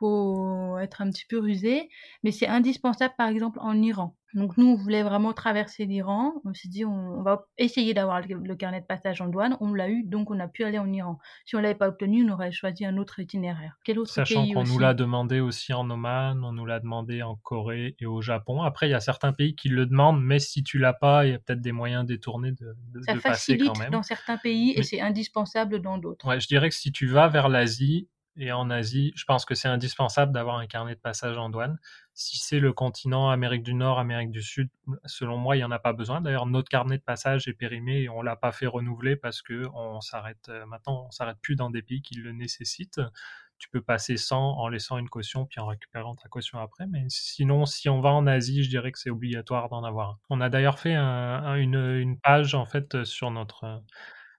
faut être un petit peu rusé, mais c'est indispensable par exemple en Iran. Donc nous on voulait vraiment traverser l'Iran, on s'est dit on, on, va essayer d'avoir le, le, carnet de passage en douane, on l'a eu donc on a pu aller en Iran. Si on l'avait pas obtenu, on aurait choisi un autre itinéraire. Quel autre Sachant qu'on nous l'a demandé aussi en Oman, on nous l'a demandé en Corée et au Japon. Après il y a certains pays qui le demandent, mais si tu l'as pas, il y a peut-être des moyens détournés de, de, Ça de facilite passer quand même. dans certains pays Mais- et c'est indispensable dans d'autres. Ouais, je dirais que si tu vas vers l'Asie, et en Asie, je pense que c'est indispensable d'avoir un carnet de passage en douane. Si c'est le continent Amérique du Nord, Amérique du Sud, selon moi, il n'y en a pas besoin. D'ailleurs, notre carnet de passage est périmé et on l'a pas fait renouveler parce que on s'arrête euh, maintenant, on s'arrête plus dans des pays qui le nécessitent. tu peux passer sans en laissant une caution puis en récupérant ta caution après. Mais sinon, si on va en Asie, je dirais que c'est obligatoire d'en avoir un. On a d'ailleurs fait une, une, page en fait sur notre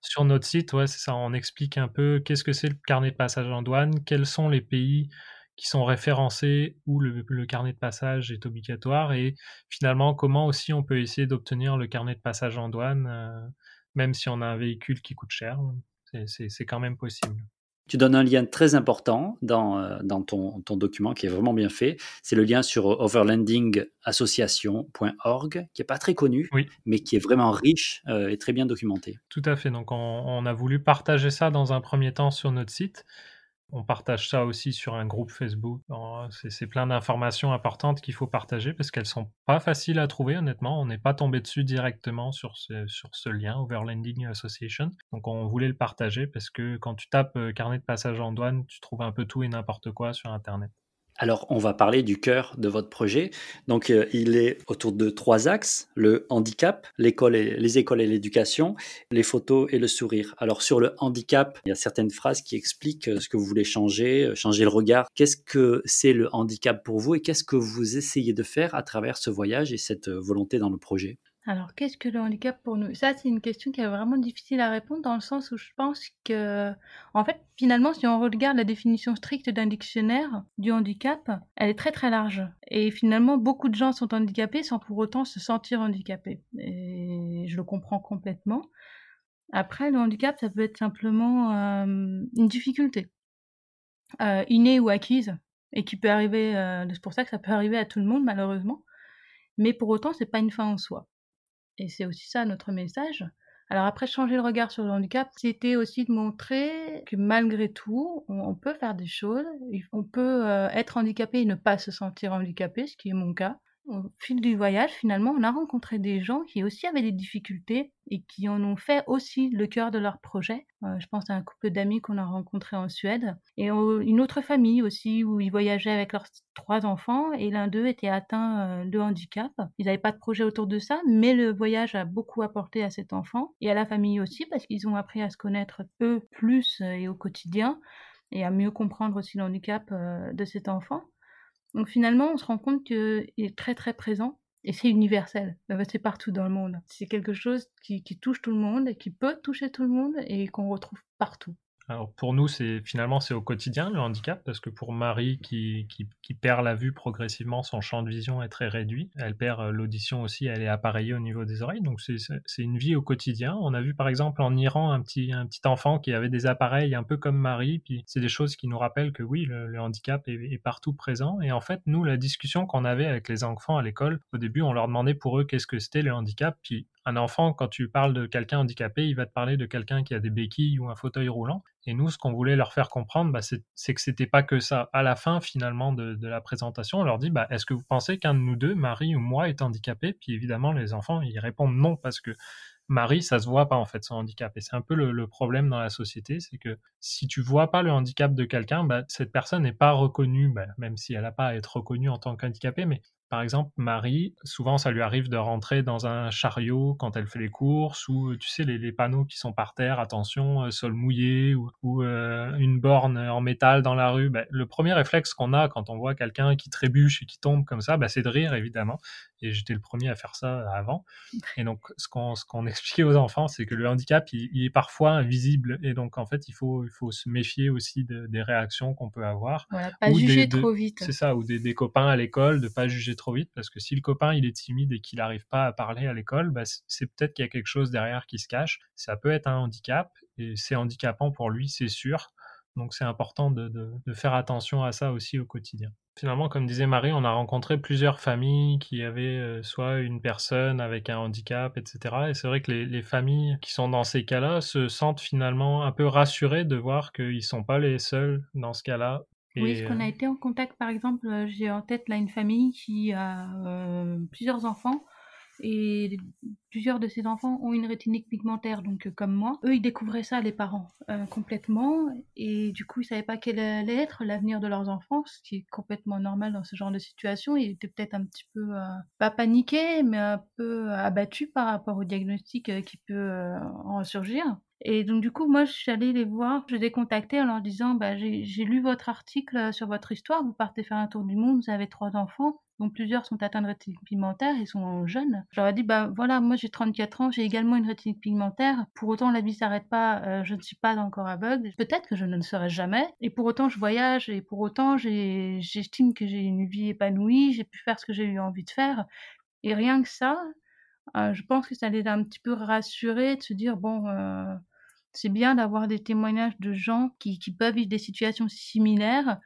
sur notre site, ouais, c'est ça. On explique un peu qu'est-ce que c'est le carnet de passage en douane, quels sont les pays qui sont référencés où le, carnet de passage est obligatoire et finalement comment aussi on peut essayer d'obtenir le carnet de passage en douane, euh, même si on a un véhicule qui coûte cher. C'est quand même possible. Tu donnes un lien très important dans, euh, dans ton, ton, document qui est vraiment bien fait. C'est le lien sur overlandingassociation.org, qui n'est pas très connu, mais qui est vraiment riche euh, et très bien documenté. Tout à fait. Donc, on, on, a voulu partager ça dans un premier temps sur notre site. On partage ça aussi sur un groupe Facebook. C'est plein d'informations importantes qu'il faut partager parce qu'elles sont pas faciles à trouver, honnêtement. On n'est pas tombé dessus directement sur ce, sur ce lien, Overlanding Association. Donc on voulait le partager parce que quand tu tapes euh, carnet de passage en douane, tu trouves un peu tout et n'importe quoi sur Internet. Alors, on va parler du cœur de votre projet. Donc, euh, il est autour de trois axes le handicap, les écoles et l'éducation, les photos et le sourire. Alors, sur le handicap, il y a certaines phrases qui expliquent euh, ce que vous voulez changer, euh, changer le regard. Qu'est-ce que c'est le handicap pour vous et qu'est-ce que vous essayez de faire à travers ce voyage et cette volonté dans le projet? Alors, qu'est-ce que le handicap pour nous? Ça, c'est une question qui est vraiment difficile à répondre dans le sens où je pense que, en fait, finalement, si on regarde la définition stricte d'un dictionnaire du handicap, elle est très très large. Et finalement, beaucoup de gens sont handicapés sans pour autant se sentir handicapés. Et je le comprends complètement. Après, le handicap, ça peut être simplement euh, une difficulté, euh, innée ou acquise, et qui peut arriver. Euh, c'est pour ça que ça peut arriver à tout le monde, malheureusement. Mais pour autant, c'est pas une fin en soi. Et c'est aussi ça notre message. Alors après, changer le regard sur le handicap, c'était aussi de montrer que malgré tout, on, peut faire des choses. On peut euh, être handicapé et ne pas se sentir handicapé, ce qui est mon cas au fil du voyage, finalement, on a rencontré des gens qui aussi avaient des difficultés et qui en ont fait aussi le cœur de leur projet. Euh, je pense à un couple d'amis qu'on a rencontré en Suède et une autre famille aussi où ils voyageaient avec leurs trois enfants et l'un d'eux était atteint euh, de handicap. Ils n'avaient pas de projet autour de ça, mais le voyage a beaucoup apporté à cet enfant et à la famille aussi parce qu'ils ont appris à se connaître eux plus euh, et au quotidien et à mieux comprendre aussi le handicap de cet enfant. Donc finalement, on se rend compte qu'il est très très présent et c'est universel. C'est partout dans le monde. C'est quelque chose qui, touche tout le monde et qui peut toucher tout le monde et qu'on retrouve partout. Alors pour nous, c'est finalement c'est au quotidien le handicap parce que pour Marie qui, qui, perd la vue progressivement, son champ de vision est très réduit. Elle perd euh, l'audition aussi, elle est appareillée au niveau des oreilles. Donc c'est une vie au quotidien. On a vu par exemple en Iran un petit, un petit enfant qui avait des appareils un peu comme Marie. Puis c'est des choses qui nous rappellent que oui, le, handicap est, est, partout présent. Et en fait, nous, la discussion qu'on avait avec les enfants à l'école, au début, on leur demandait pour eux qu'est-ce que c'était le handicap. Puis un enfant, quand tu parles de quelqu'un handicapé, il va te parler de quelqu'un qui a des béquilles ou un fauteuil roulant. Et nous, ce qu'on voulait leur faire comprendre, bah, c'est que c'était pas que ça. À la fin, finalement, de, la présentation, on leur dit, bah, est-ce que vous pensez qu'un de nous deux, Marie ou moi, est handicapé? Puis évidemment, les enfants, ils répondent non, parce que Marie, ça se voit pas en fait son handicap. Et c'est un peu le, problème dans la société, c'est que si tu vois pas le handicap de quelqu'un, bah, cette personne n'est pas reconnue, même si elle n'a pas à être reconnue en tant qu'handicapée, mais par exemple, Marie, souvent ça lui arrive de rentrer dans un chariot quand elle fait les courses, ou tu sais, les, panneaux qui sont par terre, attention, euh, sol mouillé, ou, euh, une borne en métal dans la rue. Ben, le premier réflexe qu'on a quand on voit quelqu'un qui trébuche et qui tombe comme ça, ben, c'est de rire, évidemment. Et j'étais le premier à faire ça avant. Et donc, ce qu'on expliquait aux enfants, c'est que le handicap, il, est parfois invisible. Et donc, en fait, il faut, il faut se méfier aussi des réactions qu'on peut avoir. Voilà, pas juger trop vite. C'est ça, ou des, des copains à l'école, de pas juger trop vite, parce que si le copain il est timide et qu'il n'arrive pas à parler à l'école, bah, c'est peut-être qu'il y a quelque chose derrière qui se cache. Ça peut être un handicap, et c'est handicapant pour lui, c'est sûr. Donc c'est important de, faire attention à ça aussi au quotidien. Finalement, comme disait Marie, on a rencontré plusieurs familles qui avaient euh, soit une personne avec un handicap, etc. Et c'est vrai que les, familles qui sont dans ces cas-là se sentent finalement un peu rassurées de voir qu'ils ne sont pas les seuls dans ce cas-là oui, est-ce qu'on a euh, été en contact, par exemple, euh, j'ai en tête là une famille qui a euh, plusieurs enfants et plusieurs de ces enfants ont une rétinique pigmentaire, donc euh, comme moi. Eux, ils découvraient ça, les parents, euh, complètement, et du coup, ils savaient pas quel allait être l'avenir de leurs enfants, ce qui est complètement normal dans ce genre de situation. Ils étaient peut-être un petit peu, euh, pas paniqués, mais un peu abattus par rapport au diagnostic qui peut en ressurgir. Et donc, du coup, moi, je suis allée les voir, je les ai contactés en leur disant bah, J'ai lu votre article sur votre histoire, vous partez faire un tour du monde, vous avez trois enfants, dont plusieurs sont atteints de rétinique pigmentaire, ils sont jeunes. Je leur ai dit Bah voilà, moi j'ai 34 ans, j'ai également une rétinique pigmentaire, pour autant la vie s'arrête pas, euh, je ne suis pas encore aveugle, peut-être que je ne le serai jamais, et pour autant je voyage, et pour autant j'estime que j'ai une vie épanouie, j'ai pu faire ce que j'ai eu envie de faire. Et rien que ça, euh, je pense que ça les a un petit peu rassurés de se dire Bon, euh, c'est bien d'avoir des témoignages de gens qui, peuvent vivre des situations similaires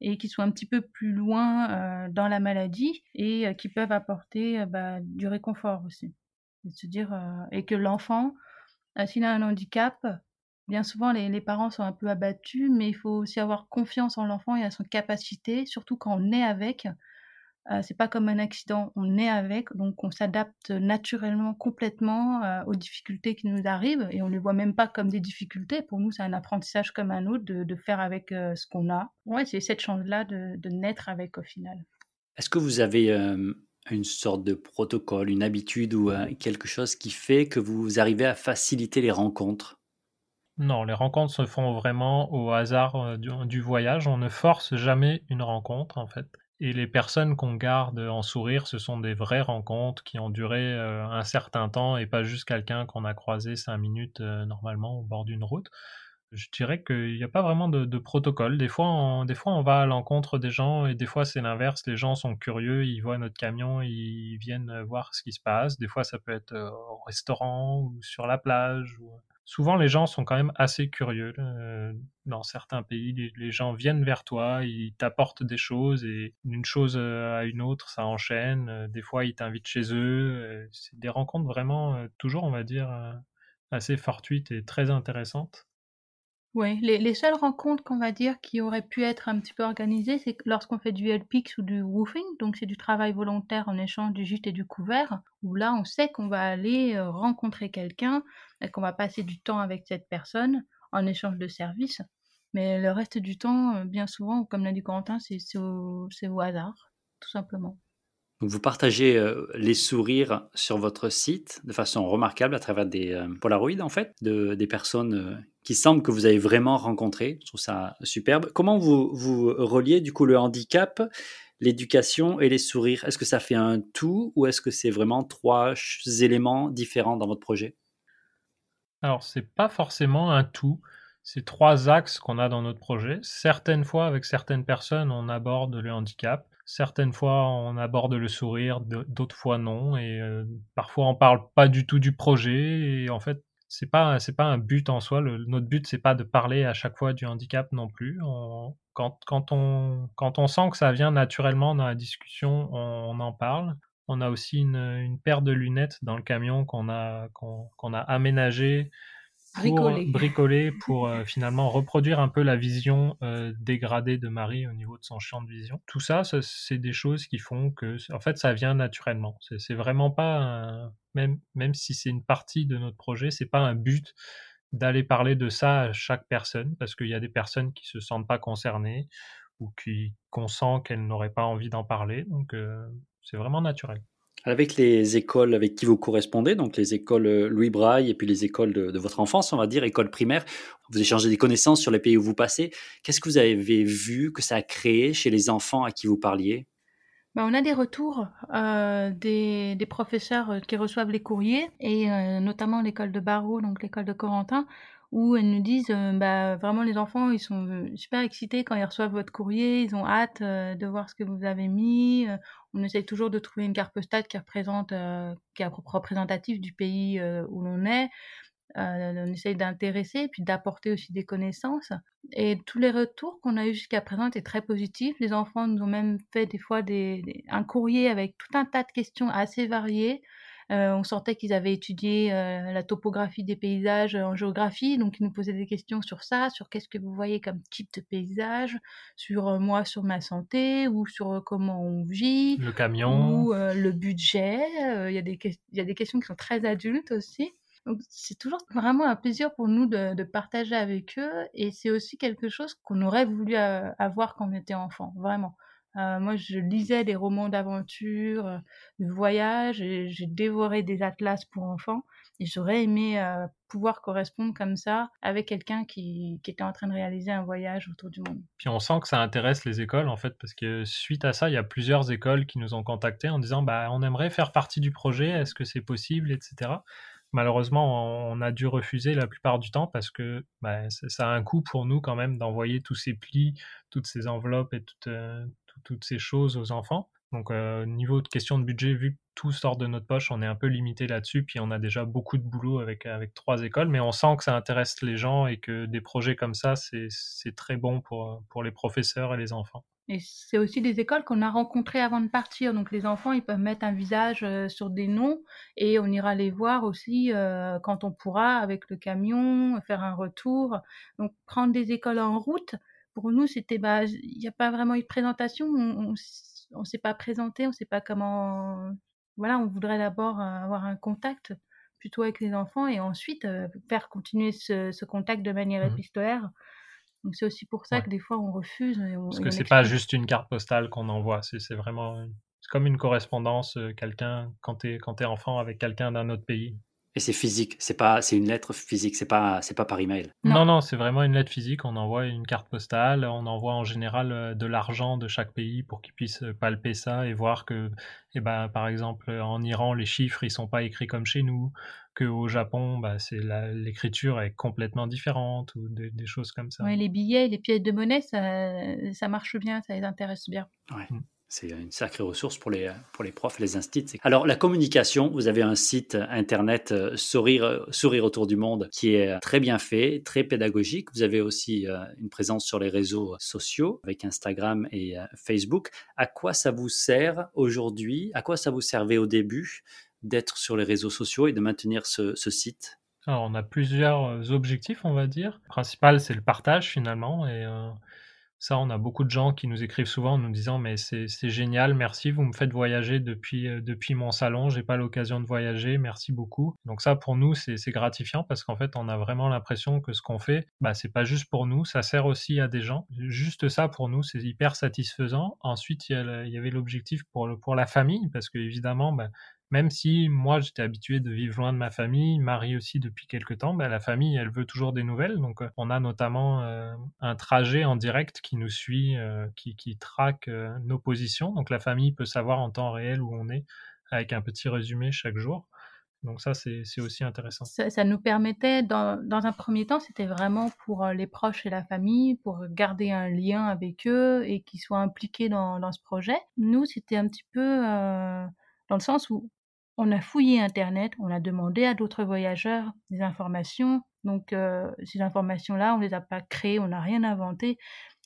et qui sont un petit peu plus loin euh, dans la maladie et euh, qui peuvent apporter euh, bah, du réconfort aussi. Et, se dire, et que l'enfant, s'il a un handicap, bien souvent les, les, parents sont un peu abattus, mais il faut aussi avoir confiance en l'enfant et à son capacité, surtout quand on est avec, euh, c'est pas comme un accident, on est avec, donc on s'adapte naturellement complètement euh, aux difficultés qui nous arrivent et on ne les voit même pas comme des difficultés. Pour nous, c'est un apprentissage comme un autre de, faire avec euh, ce qu'on a. Ouais, c'est cette chance-là de, de, naître avec au final. Est-ce que vous avez une sorte de protocole, une habitude ou quelque chose qui fait que vous arrivez à faciliter les rencontres? Non, les rencontres se font vraiment au hasard du, du, voyage. On ne force jamais une rencontre, en fait. Et les personnes qu'on garde en sourire, ce sont des vraies rencontres qui ont duré euh, un certain temps et pas juste quelqu'un qu'on a croisé cinq minutes euh, normalement au bord d'une route. Je dirais qu'il n'y a pas vraiment de, protocole. Des fois, on, va à l'encontre des gens et des fois, c'est l'inverse. Les gens sont curieux, ils voient notre camion, ils viennent voir ce qui se passe. Des fois, ça peut être euh, au restaurant ou sur la plage. Souvent les gens sont quand même assez curieux. Euh, dans certains pays, les, gens viennent vers toi, ils t'apportent des choses et d'une chose euh, à une autre, ça enchaîne. Euh, des fois, ils t'invitent chez eux. C'est des rencontres vraiment toujours, on va dire, assez fortuites et très intéressantes. Oui, les, les seules rencontres qu'on va dire qui auraient pu être un petit peu organisées, c'est lorsqu'on fait du LPX ou du woofing, donc c'est du travail volontaire en échange du gîte et du couvert, où là on sait qu'on va aller euh, rencontrer quelqu'un et qu'on va passer du temps avec cette personne en échange de services. Mais le reste du temps, euh, bien souvent, comme l'a dit Corentin, c'est au, au hasard, tout simplement. Vous partagez euh, les sourires sur votre site de façon remarquable à travers des euh, Polaroids, en fait, de, des personnes euh, qui semblent que vous avez vraiment rencontrées. Je trouve ça superbe. Comment vous, vous reliez du coup le handicap, l'éducation et les sourires? Est-ce que ça fait un tout ou est-ce que c'est vraiment trois éléments différents dans votre projet? Alors, c'est pas forcément un tout. C'est trois axes qu'on a dans notre projet. Certaines fois, avec certaines personnes, on aborde le handicap Certaines fois, on aborde le sourire, d'autres fois non, et euh, parfois on parle pas du tout du projet. Et en fait, c'est pas c'est pas un but en soi. notre but c'est pas de parler à chaque fois du handicap non plus. quand, quand on quand on sent que ça vient naturellement dans la discussion, on, en parle. On a aussi une, une, paire de lunettes dans le camion qu'on a qu'on a aménagé pour bricoler, pour euh, finalement reproduire un peu la vision euh, dégradée de Marie au niveau de son champ de vision. Tout ça, c'est des choses qui font que, en fait, ça vient naturellement. C'est vraiment pas même même si c'est une partie de notre projet, c'est pas un but d'aller parler de ça à chaque personne parce qu'il y a des personnes qui se sentent pas concernées ou qui qu'on sent qu'elles n'auraient pas envie d'en parler. Donc euh, c'est vraiment naturel. Avec les écoles avec qui vous correspondez, donc les écoles euh, Louis Braille et puis les écoles de, votre enfance, on va dire, écoles primaires, vous échangez des connaissances sur les pays où vous passez. Qu'est-ce que vous avez vu que ça a créé chez les enfants à qui vous parliez? Ben, on a des retours euh, des, professeurs euh, qui reçoivent les courriers, et notamment l'école de Barreau, donc l'école de Corentin, où elles nous disent bah, vraiment les enfants ils sont super excités quand ils reçoivent votre courrier, ils ont hâte de voir ce que vous avez mis, on essaye toujours de trouver une carte postale qui représente, euh, qui est représentative du pays euh, où l'on est. Euh, on essaye d'intéresser puis d'apporter aussi des connaissances. Et tous les retours qu'on a eu jusqu'à présent étaient très positifs. Les enfants nous ont même fait des fois des, un courrier avec tout un tas de questions assez variées. Euh, on sentait qu'ils avaient étudié euh, la topographie des paysages en géographie, donc ils nous posaient des questions sur ça, sur qu'est-ce que vous voyez comme type de paysage, sur moi, sur ma santé, ou sur comment on vit, le camion, ou le budget. Il y, a des il y a des questions qui sont très adultes aussi. Donc c'est toujours vraiment un plaisir pour nous de, de partager avec eux et c'est aussi quelque chose qu'on aurait voulu avoir quand on était enfant, vraiment. Euh, moi, je lisais des romans d'aventure, euh, de voyage, j'ai dévoré des atlas pour enfants. Et j'aurais aimé euh, pouvoir correspondre comme ça avec quelqu'un qui, était en train de réaliser un voyage autour du monde. Puis on sent que ça intéresse les écoles, en fait, parce que suite à ça, il y a plusieurs écoles qui nous ont contactés en disant bah, on aimerait faire partie du projet, est-ce que c'est possible, etc. Malheureusement, on a dû refuser la plupart du temps parce que bah, ça a un coût pour nous quand même d'envoyer tous ces plis, toutes ces enveloppes et toutes, toutes ces choses aux enfants. Donc, euh, niveau de question de budget, vu que tout sort de notre poche, on est un peu limité là-dessus. Puis, on a déjà beaucoup de boulot avec, avec trois écoles, mais on sent que ça intéresse les gens et que des projets comme ça, c'est très bon pour, pour les professeurs et les enfants. Et c'est aussi des écoles qu'on a rencontrées avant de partir. Donc, les enfants, ils peuvent mettre un visage euh, sur des noms et on ira les voir aussi euh, quand on pourra avec le camion, faire un retour. Donc, prendre des écoles en route, pour nous, c'était, bah, il n'y a pas vraiment eu de présentation. On ne s'est pas présenté, on ne sait pas comment. Voilà, on voudrait d'abord euh, avoir un contact plutôt avec les enfants et ensuite euh, faire continuer ce, contact de manière mmh épistolaire. Donc c'est aussi pour ça que des fois on refuse. Parce que c'est pas juste une carte postale qu'on envoie, c'est vraiment c'est comme une correspondance, euh, quelqu'un quand tu es, quand es enfant avec quelqu'un d'un autre pays. Et c'est physique, c'est pas, c'est une lettre physique, c'est pas, c'est pas par email. Non, non, c'est vraiment une lettre physique. On envoie une carte postale, on envoie en général euh, de l'argent de chaque pays pour qu'ils puissent euh, palper ça et voir que, eh ben, par exemple, en Iran, les chiffres ils sont pas écrits comme chez nous, que au Japon, bah, c'est l'écriture est complètement différente ou des, choses comme ça. Ouais, les billets, les pièces de monnaie, ça, ça marche bien, ça les intéresse bien. Ouais. Mm. C'est une sacrée ressource pour les, pour les profs les instituts. Alors, la communication, vous avez un site internet euh, Sourire, Sourire autour du monde qui est très bien fait, très pédagogique. Vous avez aussi euh, une présence sur les réseaux sociaux avec Instagram et euh, Facebook. À quoi ça vous sert aujourd'hui? À quoi ça vous servait au début d'être sur les réseaux sociaux et de maintenir ce, site? Alors, on a plusieurs objectifs, on va dire. Le principal, c'est le partage finalement. Ça, on a beaucoup de gens qui nous écrivent souvent en nous disant mais c'est génial, merci, vous me faites voyager depuis, euh, depuis mon salon, j'ai pas l'occasion de voyager, merci beaucoup. Donc ça, pour nous, c'est gratifiant parce qu'en fait, on a vraiment l'impression que ce qu'on fait, bah, c'est pas juste pour nous, ça sert aussi à des gens. Juste ça, pour nous, c'est hyper satisfaisant. Ensuite, il y, avait l'objectif pour, pour la famille parce que évidemment, bah, même si moi j'étais habitué de vivre loin de ma famille, Marie aussi depuis quelques temps, bah, la famille elle veut toujours des nouvelles. Donc euh, on a notamment euh, un trajet en direct qui nous suit, euh, qui, qui, traque nos positions. Donc la famille peut savoir en temps réel où on est avec un petit résumé chaque jour. Donc ça, c'est aussi intéressant. Ça, nous permettait, dans, dans, un premier temps, c'était vraiment pour les proches et la famille, pour garder un lien avec eux et qu'ils soient impliqués dans, dans, ce projet. Nous, c'était un petit peu dans le sens où on a fouillé Internet, on a demandé à d'autres voyageurs des informations. Donc, euh, ces informations-là, on ne les a pas créées, on n'a rien inventé.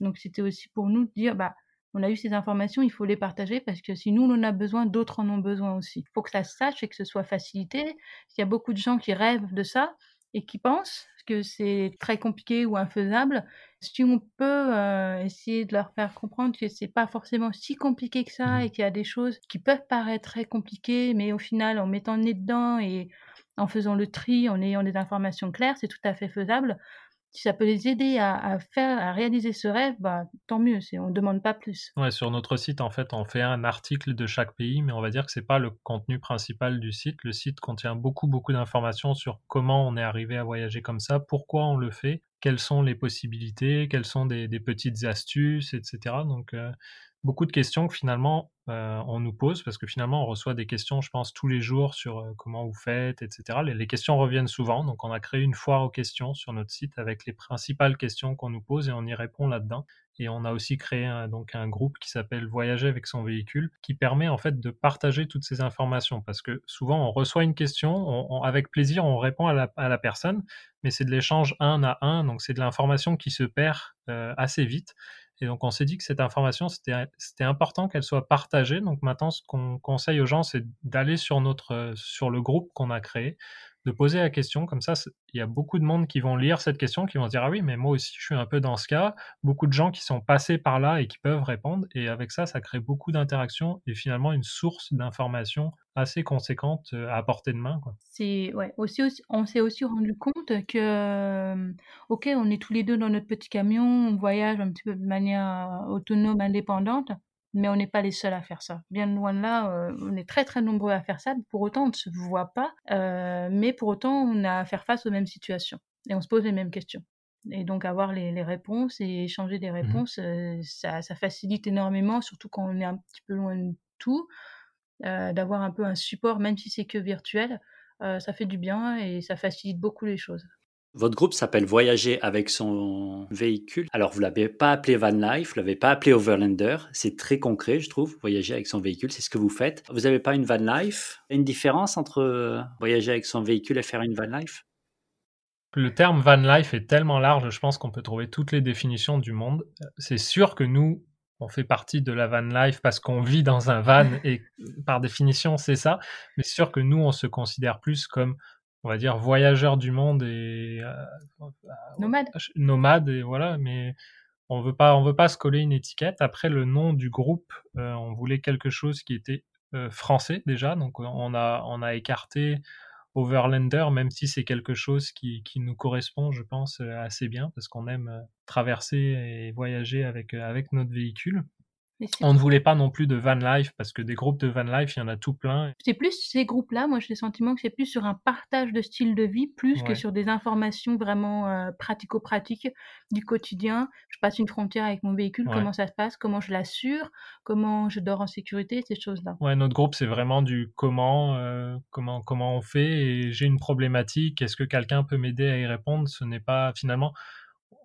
Donc, c'était aussi pour nous de dire, bah, on a eu ces informations, il faut les partager parce que si nous, on en a besoin, d'autres en ont besoin aussi. Il faut que ça se sache et que ce soit facilité. Il y a beaucoup de gens qui rêvent de ça et qui pensent que c'est très compliqué ou infaisable, si on peut euh, essayer de leur faire comprendre que c'est pas forcément si compliqué que ça mmh. et qu'il y a des choses qui peuvent paraître très compliquées, mais au final, en mettant le nez dedans et en faisant le tri, en ayant des informations claires, c'est tout à fait faisable si ça peut les aider à, faire, à réaliser ce rêve, bah, tant mieux, on ne demande pas plus. Sur notre site, en fait, on fait un article de chaque pays, mais on va dire que ce n'est pas le contenu principal du site. Le site contient beaucoup, beaucoup d'informations sur comment on est arrivé à voyager comme ça, pourquoi on le fait, quelles sont les possibilités, quelles sont des, petites astuces, etc. Donc, euh, beaucoup de questions que finalement euh, on nous pose parce que finalement on reçoit des questions, je pense, tous les jours sur euh, comment vous faites, etc. Les, questions reviennent souvent, donc on a créé une foire aux questions sur notre site avec les principales questions qu'on nous pose et on y répond là-dedans. Et on a aussi créé un, donc un groupe qui s'appelle Voyager avec son véhicule, qui permet en fait de partager toutes ces informations parce que souvent on reçoit une question, avec plaisir on répond à la, personne, mais c'est de l'échange un à un, donc c'est de l'information qui se perd euh, assez vite. Et donc, on s'est dit que cette information, c'était important qu'elle soit partagée. Donc, maintenant, ce qu'on conseille aux gens, c'est d'aller sur, notre, sur le groupe qu'on a créé, de poser la question. Comme ça, il y a beaucoup de monde qui vont lire cette question, qui vont se dire Ah oui, mais moi aussi, je suis un peu dans ce cas. Beaucoup de gens qui sont passés par là et qui peuvent répondre. Et avec ça, ça crée beaucoup d'interactions et finalement une source d'informations assez conséquente euh, à portée de main. C'est ouais, aussi, on s'est aussi rendu compte que euh, ok, on est tous les deux dans notre petit camion, on voyage un petit peu de manière autonome, indépendante, mais on n'est pas les seuls à faire ça. Bien loin de là, euh, on est très très nombreux à faire ça. Pour autant, on ne se voit pas, euh, mais pour autant, on a à faire face aux mêmes situations et on se pose les mêmes questions. Et donc avoir les, réponses et échanger des mmh réponses, euh, ça, facilite énormément, surtout quand on est un petit peu loin de tout, d'avoir un peu un support, même si c'est que virtuel, ça fait du bien et ça facilite beaucoup les choses. Votre groupe s'appelle Voyager avec son véhicule. Alors, vous l'avez pas appelé Van Life, vous l'avez pas appelé Overlander. C'est très concret, je trouve. Voyager avec son véhicule, c'est ce que vous faites. Vous n'avez pas une Van Life? Une différence entre euh, voyager avec son véhicule et faire une Van Life? Le terme van life est tellement large, je pense qu'on peut trouver toutes les définitions du monde. C'est sûr que nous, on fait partie de la van life parce qu'on vit dans un van et par définition, c'est ça. Mais sûr que nous, on se considère plus comme on va dire voyageurs du monde et euh, nomade nomade et voilà mais on veut pas on veut pas se coller une étiquette. Après le nom du groupe euh, on voulait quelque chose qui était euh, français déjà donc on a on a écarté Overlander même si c'est quelque chose qui, qui, nous correspond je pense assez bien parce qu'on aime traverser et voyager avec avec notre véhicule on ne voulait pas non plus de van life parce que des groupes de van life, il y en a tout plein. C'est plus ces groupes-là, moi j'ai le sentiment que c'est plus sur un partage de style de vie plus que sur des informations vraiment euh, pratico-pratiques du quotidien. Je passe une frontière avec mon véhicule, comment ça se passe, comment je l'assure, comment je dors en sécurité, ces choses-là. Ouais, notre groupe c'est vraiment du comment, euh, comment, comment on fait et j'ai une problématique, est-ce que quelqu'un peut m'aider à y répondre? Ce n'est pas finalement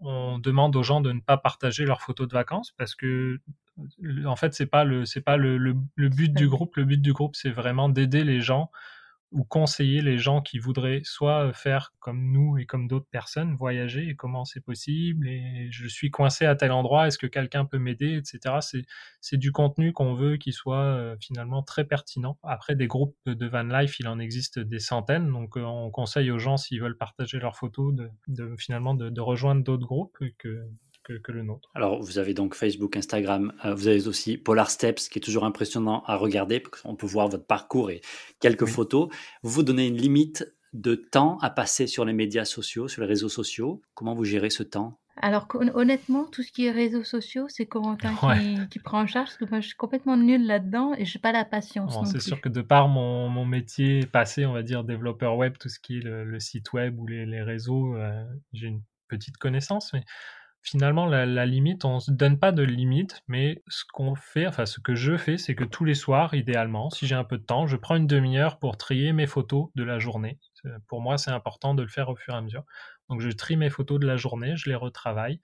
on demande aux gens de ne pas partager leurs photos de vacances parce que en fait c'est pas le c'est pas le, le, but du groupe le but du groupe c'est vraiment d'aider les gens ou conseiller les gens qui voudraient soit faire comme nous et comme d'autres personnes, voyager et comment c'est possible, et je suis coincé à tel endroit, est-ce que quelqu'un peut m'aider, etc. C'est du contenu qu'on veut qui soit euh, finalement très pertinent. Après, des groupes de van life, il en existe des centaines, donc euh, on conseille aux gens, s'ils veulent partager leurs photos, de, finalement de, de rejoindre d'autres groupes que, que, le nôtre. Alors, vous avez donc Facebook, Instagram, euh, vous avez aussi Polar Steps, qui est toujours impressionnant à regarder, parce qu'on peut voir votre parcours et quelques photos. Vous vous donnez une limite de temps à passer sur les médias sociaux, sur les réseaux sociaux. Comment vous gérez ce temps? Alors honnêtement, tout ce qui est réseaux sociaux, c'est Corentin qui, prend en charge, parce que moi je suis complètement nulle là-dedans et j'ai pas la patience. c'est sûr que de par mon, mon, métier passé, on va dire développeur web, tout ce qui est le, site web ou les, réseaux, euh, j'ai une petite connaissance, mais finalement, la, limite, on ne se donne pas de limite, mais ce qu'on fait, enfin ce que je fais, c'est que tous les soirs, idéalement, si j'ai un peu de temps, je prends une demi-heure pour trier mes photos de la journée. Pour moi, c'est important de le faire au fur et à mesure. Donc je trie mes photos de la journée, je les retravaille.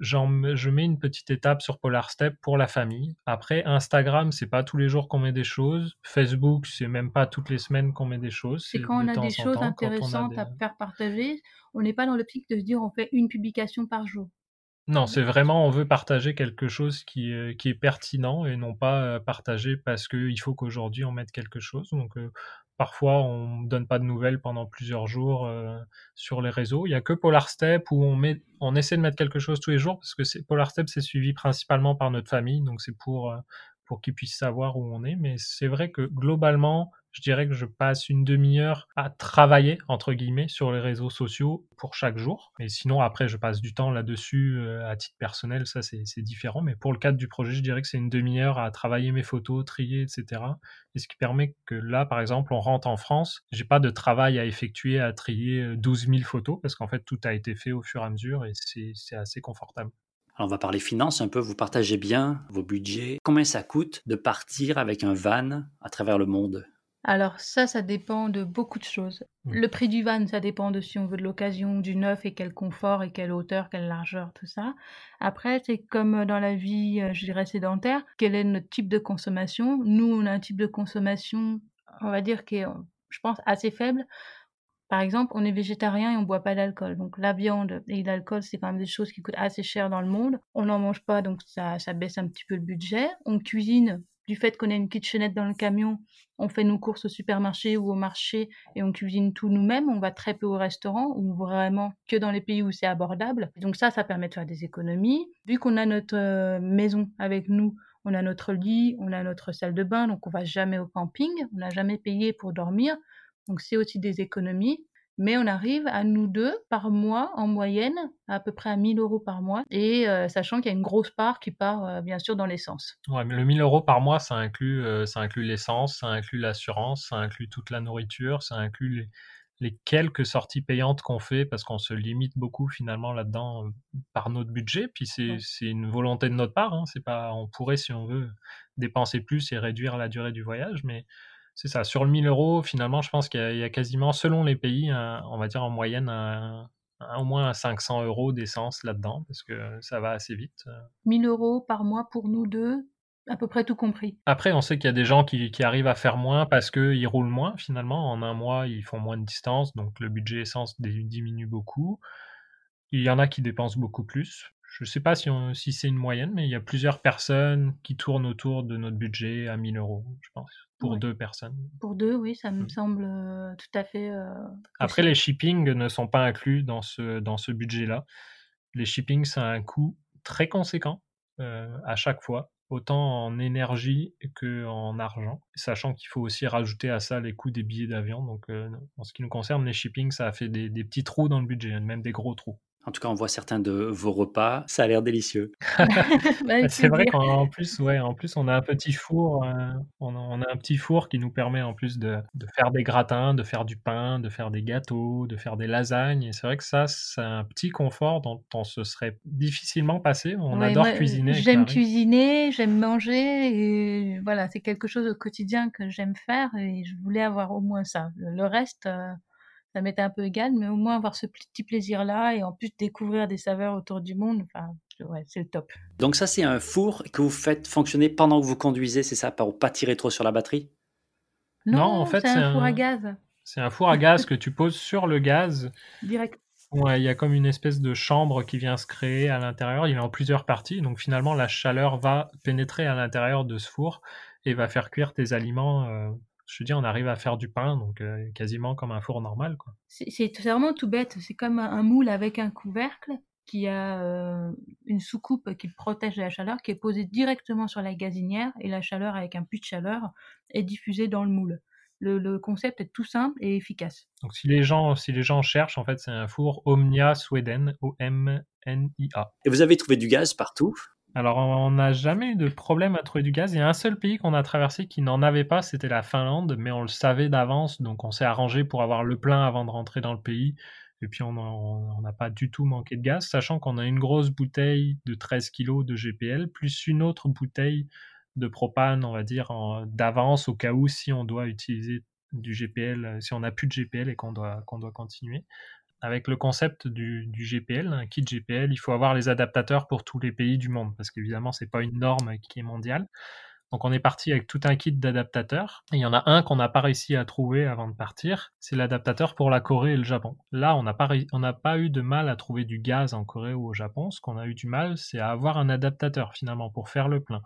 je mets une petite étape sur Polar Step pour la famille. Après, Instagram, c'est pas tous les jours qu'on met des choses. Facebook, c'est même pas toutes les semaines qu'on met des choses. C'est quand on a des choses intéressantes à faire partager. On n'est pas dans l'optique de se dire on fait une publication par jour. Non, c'est vraiment, on veut partager quelque chose qui, euh, qui est pertinent et non pas euh, partager parce qu'il faut qu'aujourd'hui on mette quelque chose. Donc, euh, parfois, on ne donne pas de nouvelles pendant plusieurs jours sur les réseaux. Il n'y a que Polar Step où on, met, on essaie de mettre quelque chose tous les jours parce que Polar Step, c'est suivi principalement par notre famille. Donc, c'est pour, pour qu'ils puissent savoir où on est. Mais c'est vrai que globalement, je dirais que je passe une demi-heure à travailler, entre guillemets, sur les réseaux sociaux pour chaque jour. Mais sinon, après, je passe du temps là-dessus euh, à titre personnel, ça c'est différent. Mais pour le cadre du projet, je dirais que c'est une demi-heure à travailler mes photos, trier, etc. Et ce qui permet que là, par exemple, on rentre en France, j'ai pas de travail à effectuer à trier 12 euh, 000 photos, parce qu'en fait, tout a été fait au fur et à mesure et c'est assez confortable. Alors on va parler finances un peu, vous partagez bien vos budgets. Combien ça coûte de partir avec un van à travers le monde? Alors ça, ça dépend de beaucoup de choses. Le prix du van, ça dépend de si on veut de l'occasion, du neuf et quel confort et quelle hauteur, quelle largeur, tout ça. Après, c'est comme dans la vie, euh, je dirais, sédentaire, quel est notre type de consommation? Nous, on a un type de consommation, on va dire, qui est, je pense, assez faible. Par exemple, on est végétarien et on boit pas d'alcool. Donc la viande et l'alcool, c'est quand même des choses qui coûtent assez cher dans le monde. On n'en mange pas, donc ça, ça baisse un petit peu le budget. On cuisine du fait qu'on a une kitchenette dans le camion, on fait nos courses au supermarché ou au marché et on cuisine tout nous-mêmes. On va très peu au restaurant ou vraiment que dans les pays où c'est abordable. Donc ça, ça permet de faire des économies. Vu qu'on a notre euh, maison avec nous, on a notre lit, on a notre salle de bain, donc on va jamais au camping, on n'a jamais payé pour dormir. Donc c'est aussi des économies mais on arrive à nous deux par mois en moyenne, à peu près à 1000 euros par mois, et euh, sachant qu'il y a une grosse part qui part euh, bien sûr dans l'essence. Ouais, mais le 1000 euros par mois, ça inclut, euh, ça inclut l'essence, ça inclut l'assurance, ça inclut toute la nourriture, ça inclut les, quelques sorties payantes qu'on fait parce qu'on se limite beaucoup finalement là-dedans par notre budget. Puis c'est une volonté de notre part. Hein. C'est pas, on pourrait si on veut dépenser plus et réduire la durée du voyage, mais c'est ça. Sur le 1000 euros, finalement, je pense qu'il y, a quasiment, selon les pays, on va dire en moyenne, au moins 500 euros d'essence là-dedans, parce que ça va assez vite. 1000 euros par mois pour nous deux, à peu près tout compris. Après, on sait qu'il y a des gens qui, arrivent à faire moins parce qu'ils roulent moins, finalement. En un mois, ils font moins de distance, donc le budget essence diminue beaucoup. Il y en a qui dépensent beaucoup plus. Je ne sais pas si, si c'est une moyenne, mais il y a plusieurs personnes qui tournent autour de notre budget à 1000 euros, je pense. Pour deux personnes. Pour deux, oui, ça me mmh. semble euh, tout à fait. Euh, Après, les shippings ne sont pas inclus dans ce, dans ce budget-là. Les shippings, ça a un coût très conséquent euh, à chaque fois, autant en énergie qu'en argent, sachant qu'il faut aussi rajouter à ça les coûts des billets d'avion. Donc, en ce qui nous concerne, les shippings, ça a fait des, des petits trous dans le budget, même des gros trous. En tout cas, on voit certains de vos repas. Ça a l'air délicieux. Bah, c'est vrai qu'en plus, ouais, en plus, on a un petit four. Euh, on, a, un petit four qui nous permet en plus de, faire des gratins, de faire du pain, de faire des gâteaux, de faire des lasagnes. Et c'est vrai que ça, c'est un petit confort dont on se serait difficilement passé. On adore cuisiner. J'aime cuisiner, j'aime manger. Et voilà, c'est quelque chose au quotidien que j'aime faire. Et je voulais avoir au moins ça. Le reste. Euh, ça m'était un peu égal, mais au moins avoir ce petit plaisir-là et en plus découvrir des saveurs autour du monde, enfin, ouais, c'est le top. Donc ça, c'est un four que vous faites fonctionner pendant que vous conduisez, c'est ça, pour pas tirer trop sur la batterie? Non, en fait, c'est un, four à gaz. C'est un four à gaz que tu poses sur le gaz. Direct. Ouais, il y a comme une espèce de chambre qui vient se créer à l'intérieur. Il est en plusieurs parties, donc finalement la chaleur va pénétrer à l'intérieur de ce four et va faire cuire tes aliments euh, je te dis, on arrive à faire du pain, donc euh, quasiment comme un four normal. Quoi. C'est, vraiment tout bête. C'est comme un, moule avec un couvercle qui a euh, une soucoupe qui protège la chaleur, qui est posée directement sur la gazinière, et la chaleur avec un puits de chaleur est diffusée dans le moule. Le, concept est tout simple et efficace. Donc si les gens, si les gens cherchent, en fait, c'est un four Omnia Sweden, O-M-N-I-A. Et vous avez trouvé du gaz partout? Alors, on n'a jamais eu de problème à trouver du gaz. Il y a un seul pays qu'on a traversé qui n'en avait pas, c'était la Finlande, mais on le savait d'avance, donc on s'est arrangé pour avoir le plein avant de rentrer dans le pays. Et puis, on n'a pas du tout manqué de gaz, sachant qu'on a une grosse bouteille de 13 kg de GPL, plus une autre bouteille de propane, on va dire, d'avance au cas où si on doit utiliser du GPL, si on n'a plus de GPL et qu'on doit, qu'on doit continuer avec le concept du, GPL, un kit GPL, il faut avoir les adaptateurs pour tous les pays du monde, parce qu'évidemment, ce n'est pas une norme qui est mondiale. Donc on est parti avec tout un kit d'adaptateurs. il y en a un qu'on n'a pas réussi à trouver avant de partir, c'est l'adaptateur pour la Corée et le Japon. Là, on n'a pas, eu de mal à trouver du gaz en Corée ou au Japon. Ce qu'on a eu du mal, c'est à avoir un adaptateur finalement pour faire le plein.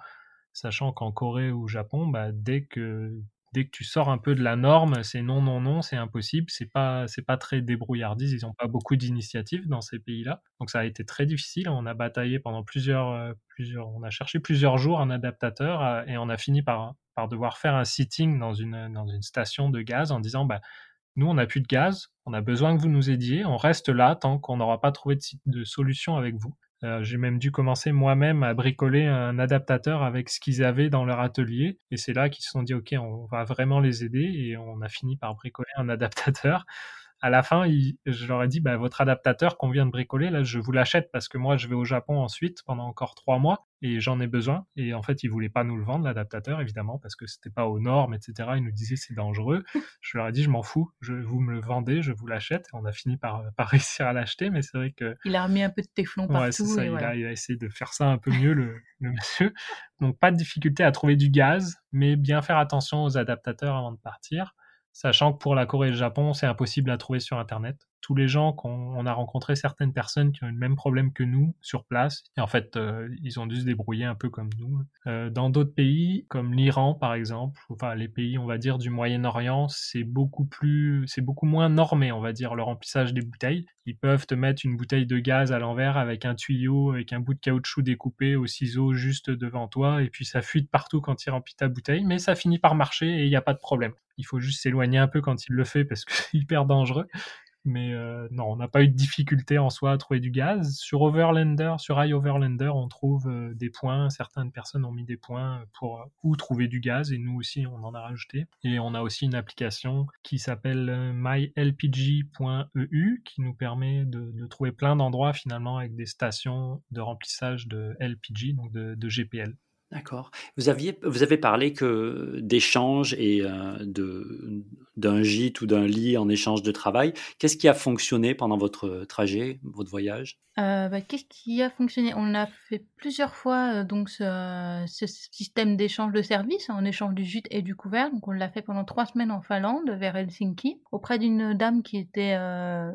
Sachant qu'en Corée ou au Japon, bah, dès que dès que tu sors un peu de la norme, c'est non, non, non, c'est impossible. C'est pas, c'est pas très débrouillardise. Ils n'ont pas beaucoup d'initiatives dans ces pays-là. Donc ça a été très difficile. On a bataillé pendant plusieurs, euh, plusieurs, on a cherché plusieurs jours un adaptateur euh, et on a fini par, par devoir faire un sitting dans une, dans une station de gaz en disant, bah, nous, on n'a plus de gaz, on a besoin que vous nous aidiez, on reste là tant qu'on n'aura pas trouvé de, de solution avec vous. Euh, j'ai même dû commencer moi-même à bricoler un adaptateur avec ce qu'ils avaient dans leur atelier. Et c'est là qu'ils se sont dit, OK, on va vraiment les aider. Et on a fini par bricoler un adaptateur à la fin, je leur ai dit, bah, votre adaptateur qu'on vient de bricoler, là, je vous l'achète parce que moi, je vais au Japon ensuite pendant encore trois mois et j'en ai besoin. Et en fait, ils voulaient pas nous le vendre, l'adaptateur, évidemment, parce que c'était pas aux normes, etc. Ils nous disaient c'est dangereux. Je leur ai dit, je m'en fous, je, vous me le vendez, je vous l'achète. Et on a fini par, par réussir à l'acheter, mais c'est vrai que. Il a remis un peu de téflon partout. Ouais, c'est ça. il, a, essayé de faire ça un peu mieux, le, le monsieur. Donc, pas de difficulté à trouver du gaz, mais bien faire attention aux adaptateurs avant de partir sachant que pour la Corée et le Japon, c'est impossible à trouver sur Internet tous les gens qu'on a rencontré certaines personnes qui ont le même problème que nous sur place. Et en fait, euh, ils ont dû se débrouiller un peu comme nous. Euh, dans d'autres pays, comme l'Iran par exemple, enfin les pays, on va dire, du Moyen-Orient, c'est beaucoup plus, c'est beaucoup moins normé, on va dire, le remplissage des bouteilles. Ils peuvent te mettre une bouteille de gaz à l'envers avec un tuyau, avec un bout de caoutchouc découpé au ciseau juste devant toi, et puis ça fuite partout quand il remplit ta bouteille, mais ça finit par marcher et il n'y a pas de problème. Il faut juste s'éloigner un peu quand il le fait parce que c'est hyper dangereux. Mais euh, non, on n'a pas eu de difficulté en soi à trouver du gaz. Sur Overlander, sur iOverlander, on trouve euh, des points. Certaines personnes ont mis des points pour euh, où trouver du gaz et nous aussi, on en a rajouté. Et on a aussi une application qui s'appelle mylpg.eu qui nous permet de, trouver plein d'endroits finalement avec des stations de remplissage de LPG, donc de GPL. D'accord. Vous vous avez parlé que d'échanges et euh, de, d'un gîte ou d'un lit en échange de travail. Qu'est-ce qui a fonctionné pendant votre trajet, votre voyage? Euh, bah, qu'est-ce qui a fonctionné? On a fait plusieurs fois euh, donc ce, ce système d'échange de services en échange du gîte et du couvert. Donc on l'a fait pendant trois semaines en Finlande, vers Helsinki, auprès d'une dame qui était euh,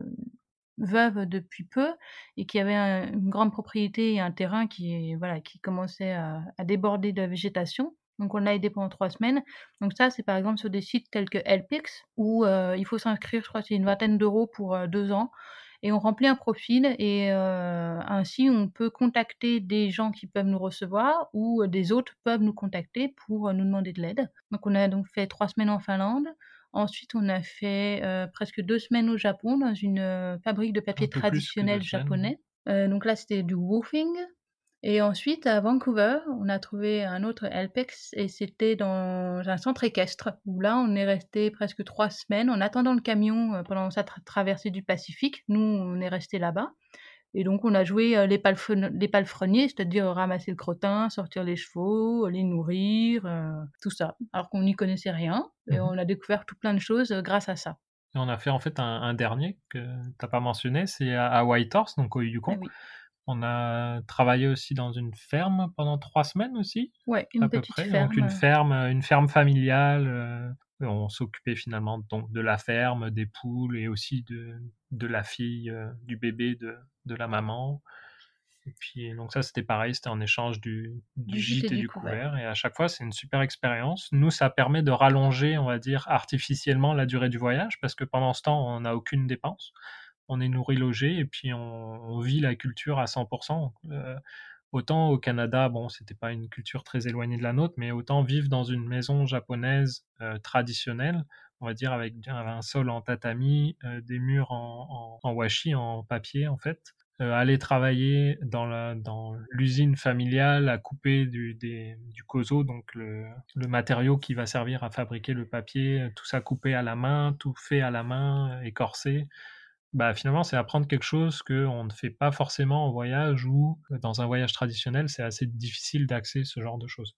veuve depuis peu et qui avait un, une grande propriété et un terrain qui, voilà, qui commençait à, déborder de végétation. Donc on l'a aidé pendant trois semaines. Donc ça, c'est par exemple sur des sites tels que Helpix, où euh, il faut s'inscrire, je crois c'est une vingtaine d'euros pour euh, deux ans. Et on remplit un profil et euh, ainsi on peut contacter des gens qui peuvent nous recevoir ou des autres peuvent nous contacter pour nous demander de l'aide. Donc on a donc fait trois semaines en Finlande. Ensuite, on a fait euh, presque deux semaines au Japon dans une euh, fabrique de papier traditionnel japonais. Euh, donc là, c'était du woofing. Et ensuite, à Vancouver, on a trouvé un autre Helpex et c'était dans un centre équestre où là, on est resté presque trois semaines en attendant le camion pendant sa tra traversée du Pacifique. Nous, on est resté là-bas. Et donc, on a joué euh, les, palefre- les palefreniers, c'est-à-dire ramasser le crottin, sortir les chevaux, les nourrir, euh, tout ça. Alors qu'on n'y connaissait rien. Et Mhm. on a découvert tout plein de choses euh, grâce à ça. Et on a fait en fait un, un dernier que t'as pas mentionné, c'est à, à Whitehorse, donc au Yukon. oui. On a travaillé aussi dans une ferme pendant trois semaines aussi, Ouais, une à peu petite près. ferme. Donc une ferme, une ferme familiale. On s'occupait finalement donc de la ferme, des poules et aussi de, de la fille, euh, du bébé de, de la maman. Et puis donc ça c'était pareil, c'était en échange du, du, Du gîte et du couvert. couvert. Et à chaque fois c'est une super expérience. Nous ça permet de rallonger, on va dire artificiellement la durée du voyage parce que pendant ce temps on n'a aucune dépense. On est nourri, logé et puis on, on vit la culture à 100%. Euh, Autant au Canada, bon, c'était pas une culture très éloignée de la nôtre, mais autant vivre dans une maison japonaise euh, traditionnelle, on va dire avec un, sol en tatami, euh, des murs en, en, washi, en papier en fait. Euh, aller travailler dans l'usine familiale à couper du, des, kozo, donc le, le matériau qui va servir à fabriquer le papier, tout ça coupé à la main, tout fait à la main, écorcé bah, finalement, c'est apprendre quelque chose qu'on ne fait pas forcément en voyage ou dans un voyage traditionnel, c'est assez difficile d'accéder ce genre de choses.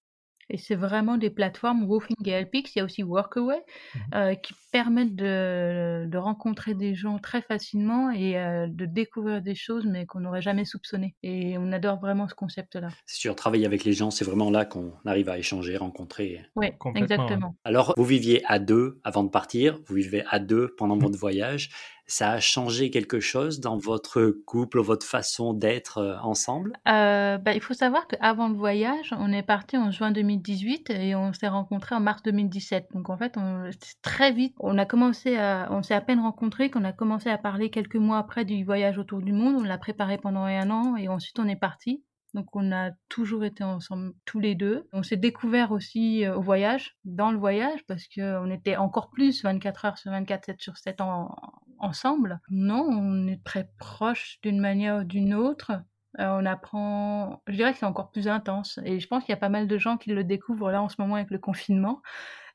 Et c'est vraiment des plateformes Woofing et Helpix. Il y a aussi Workaway Mhm. euh, qui permettent de, de rencontrer des gens très facilement et euh, de découvrir des choses mais qu'on n'aurait jamais soupçonné. Et on adore vraiment ce concept-là. C'est sûr, travailler avec les gens, c'est vraiment là qu'on arrive à échanger, rencontrer. Oui, exactement. Alors, vous viviez à deux avant de partir, vous vivez à deux pendant votre voyage. Ça a changé quelque chose dans votre couple, votre façon d'être ensemble? Euh, il faut savoir qu'avant le voyage, on est parti en juin 2018 et on s'est rencontrés en mars 2017. Donc en fait, très vite, on a commencé à, on s'est à peine rencontrés qu'on a commencé à parler quelques mois après du voyage autour du monde. On l'a préparé pendant un an et ensuite on est parti. Donc on a toujours été ensemble tous les deux. On s'est découvert aussi euh, au voyage, dans le voyage, parce que on était encore plus 24 heures sur 24, 7 sur 7 en- ensemble. Non, on est très proches d'une manière ou d'une autre. Euh, on apprend, je dirais que c'est encore plus intense. Et je pense qu'il y a pas mal de gens qui le découvrent là en ce moment avec le confinement.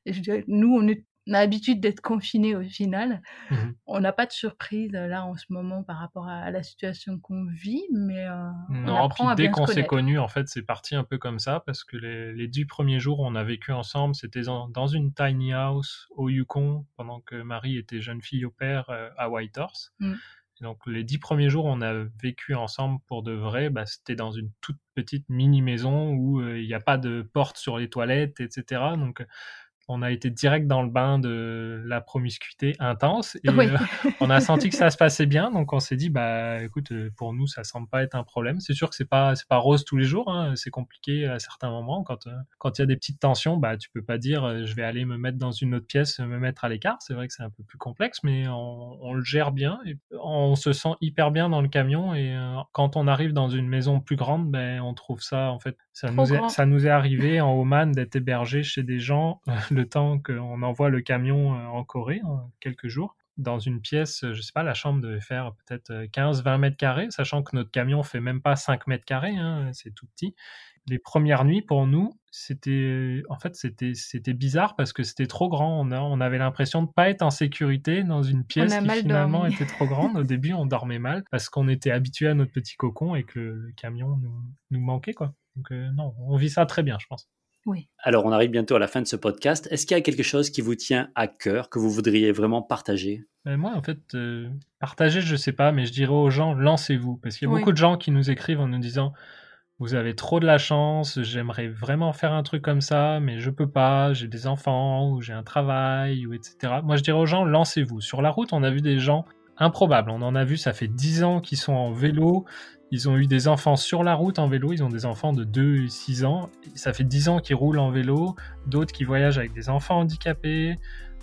Et je dirais, nous, on, est, on a l'habitude d'être confinés au final. Mhm. On n'a pas de surprise euh, là en ce moment par rapport à, à la situation qu'on vit, mais euh, on Non, puis apprend à dès qu'on s'est connus, en fait, c'est parti un peu comme ça, parce que les, les dix premiers jours, on a vécu ensemble, c'était dans, une tiny house au Yukon, pendant que Marie était jeune fille au père euh, à Whitehorse. Mm. Donc les dix premiers jours, on a vécu ensemble pour de vrai. Bah, c'était dans une toute petite mini maison où euh, il n'y a pas de porte sur les toilettes, etc. Donc on a été direct dans le bain de la promiscuité intense et euh, on a senti que ça se passait bien donc on s'est dit bah écoute euh, pour nous ça semble pas être un problème. C'est sûr que c'est pas c'est pas rose tous les jours hein. c'est compliqué à certains moments. Quand euh, quand il y a des petites tensions bah tu peux pas dire je vais aller me mettre dans une autre pièce me mettre à l'écart. C'est vrai que c'est un peu plus complexe mais on, le gère bien et on se sent hyper bien dans le camion et quand on arrive dans une maison plus grande ben on trouve ça en fait ça nous est, ça nous est arrivé en Oman d'être hébergé chez des gens le temps qu'on envoie le camion euh, en Corée, en quelques jours, dans une pièce, je sais pas, la chambre devait faire peut-être 15-20 euh, mètres carrés, sachant que notre camion fait même pas 5 mètres carrés, hein, c'est tout petit. Les premières nuits pour nous, c'était en fait c'était c'était bizarre parce que c'était trop grand. On, on avait l'impression de pas être en sécurité dans une pièce qui finalement était trop grande. Au début, on dormait mal parce qu'on était habitué à notre petit cocon et que le, camion nous, nous manquait quoi. Donc euh, non, on vit ça très bien, je pense. Alors, on arrive bientôt à la fin de ce podcast. Est-ce qu'il y a quelque chose qui vous tient à cœur, que vous voudriez vraiment partager? Ben, Moi, en fait, euh, partager, je ne sais pas, mais je dirais aux gens, lancez-vous. Parce qu'il y a beaucoup de gens qui nous écrivent en nous disant, vous avez trop de la chance, j'aimerais vraiment faire un truc comme ça, mais je peux pas, j'ai des enfants, ou j'ai un travail, ou etc. Moi, je dirais aux gens, lancez-vous. Sur la route, on a vu des gens improbables. On en a vu, ça fait 10 ans qu'ils sont en vélo, ils ont eu des enfants sur la route en vélo, ils ont des enfants de 2 et 6 ans. Ça fait 10 ans qu'ils roulent en vélo, d'autres qui voyagent avec des enfants handicapés.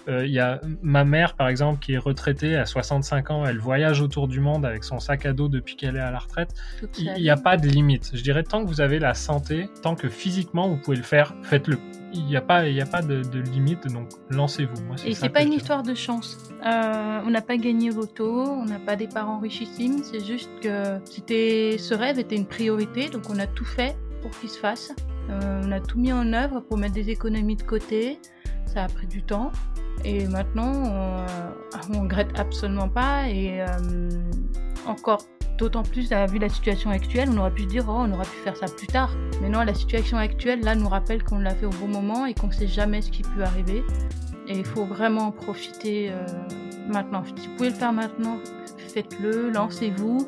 Euh, il y a ma mère, par exemple, qui est retraitée à 65 ans, elle voyage autour du monde avec son sac à dos depuis qu'elle est à la retraite. Il n'y a pas de limite. Je dirais, tant que vous avez la santé, tant que physiquement vous pouvez le faire, faites-le il n'y a pas, il a pas de, limite, donc lancez-vous. Et c'est pas une histoire de chance. Euh, on n'a pas gagné l'auto, on n'a pas des parents richissimes, c'est juste que c'était, ce rêve était une priorité, donc on a tout fait pour qu'il se fasse. Euh, on a tout mis en œuvre pour mettre des économies de côté. Ça a pris du temps. Et maintenant, on, ne regrette absolument pas. Et euh, encore D'autant plus, vu la situation actuelle, on aurait pu se dire, oh, on aurait pu faire ça plus tard. Mais non, la situation actuelle, là, nous rappelle qu'on l'a fait au bon moment et qu'on ne sait jamais ce qui peut arriver. Et il faut vraiment en profiter euh, maintenant. Si vous pouvez le faire maintenant, faites-le, lancez-vous.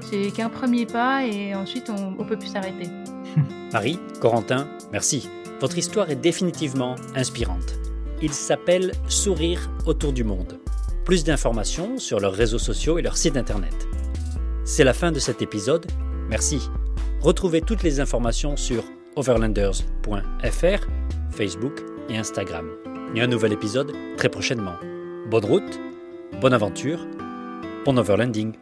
C'est qu'un premier pas et ensuite on ne peut plus s'arrêter. Marie, Corentin, merci. Votre histoire est définitivement inspirante. Il s'appelle Sourire autour du monde. Plus d'informations sur leurs réseaux sociaux et leur site internet. C'est la fin de cet épisode. Merci. Retrouvez toutes les informations sur overlanders.fr, Facebook et Instagram. Et un nouvel épisode très prochainement. Bonne route, bonne aventure, bon overlanding.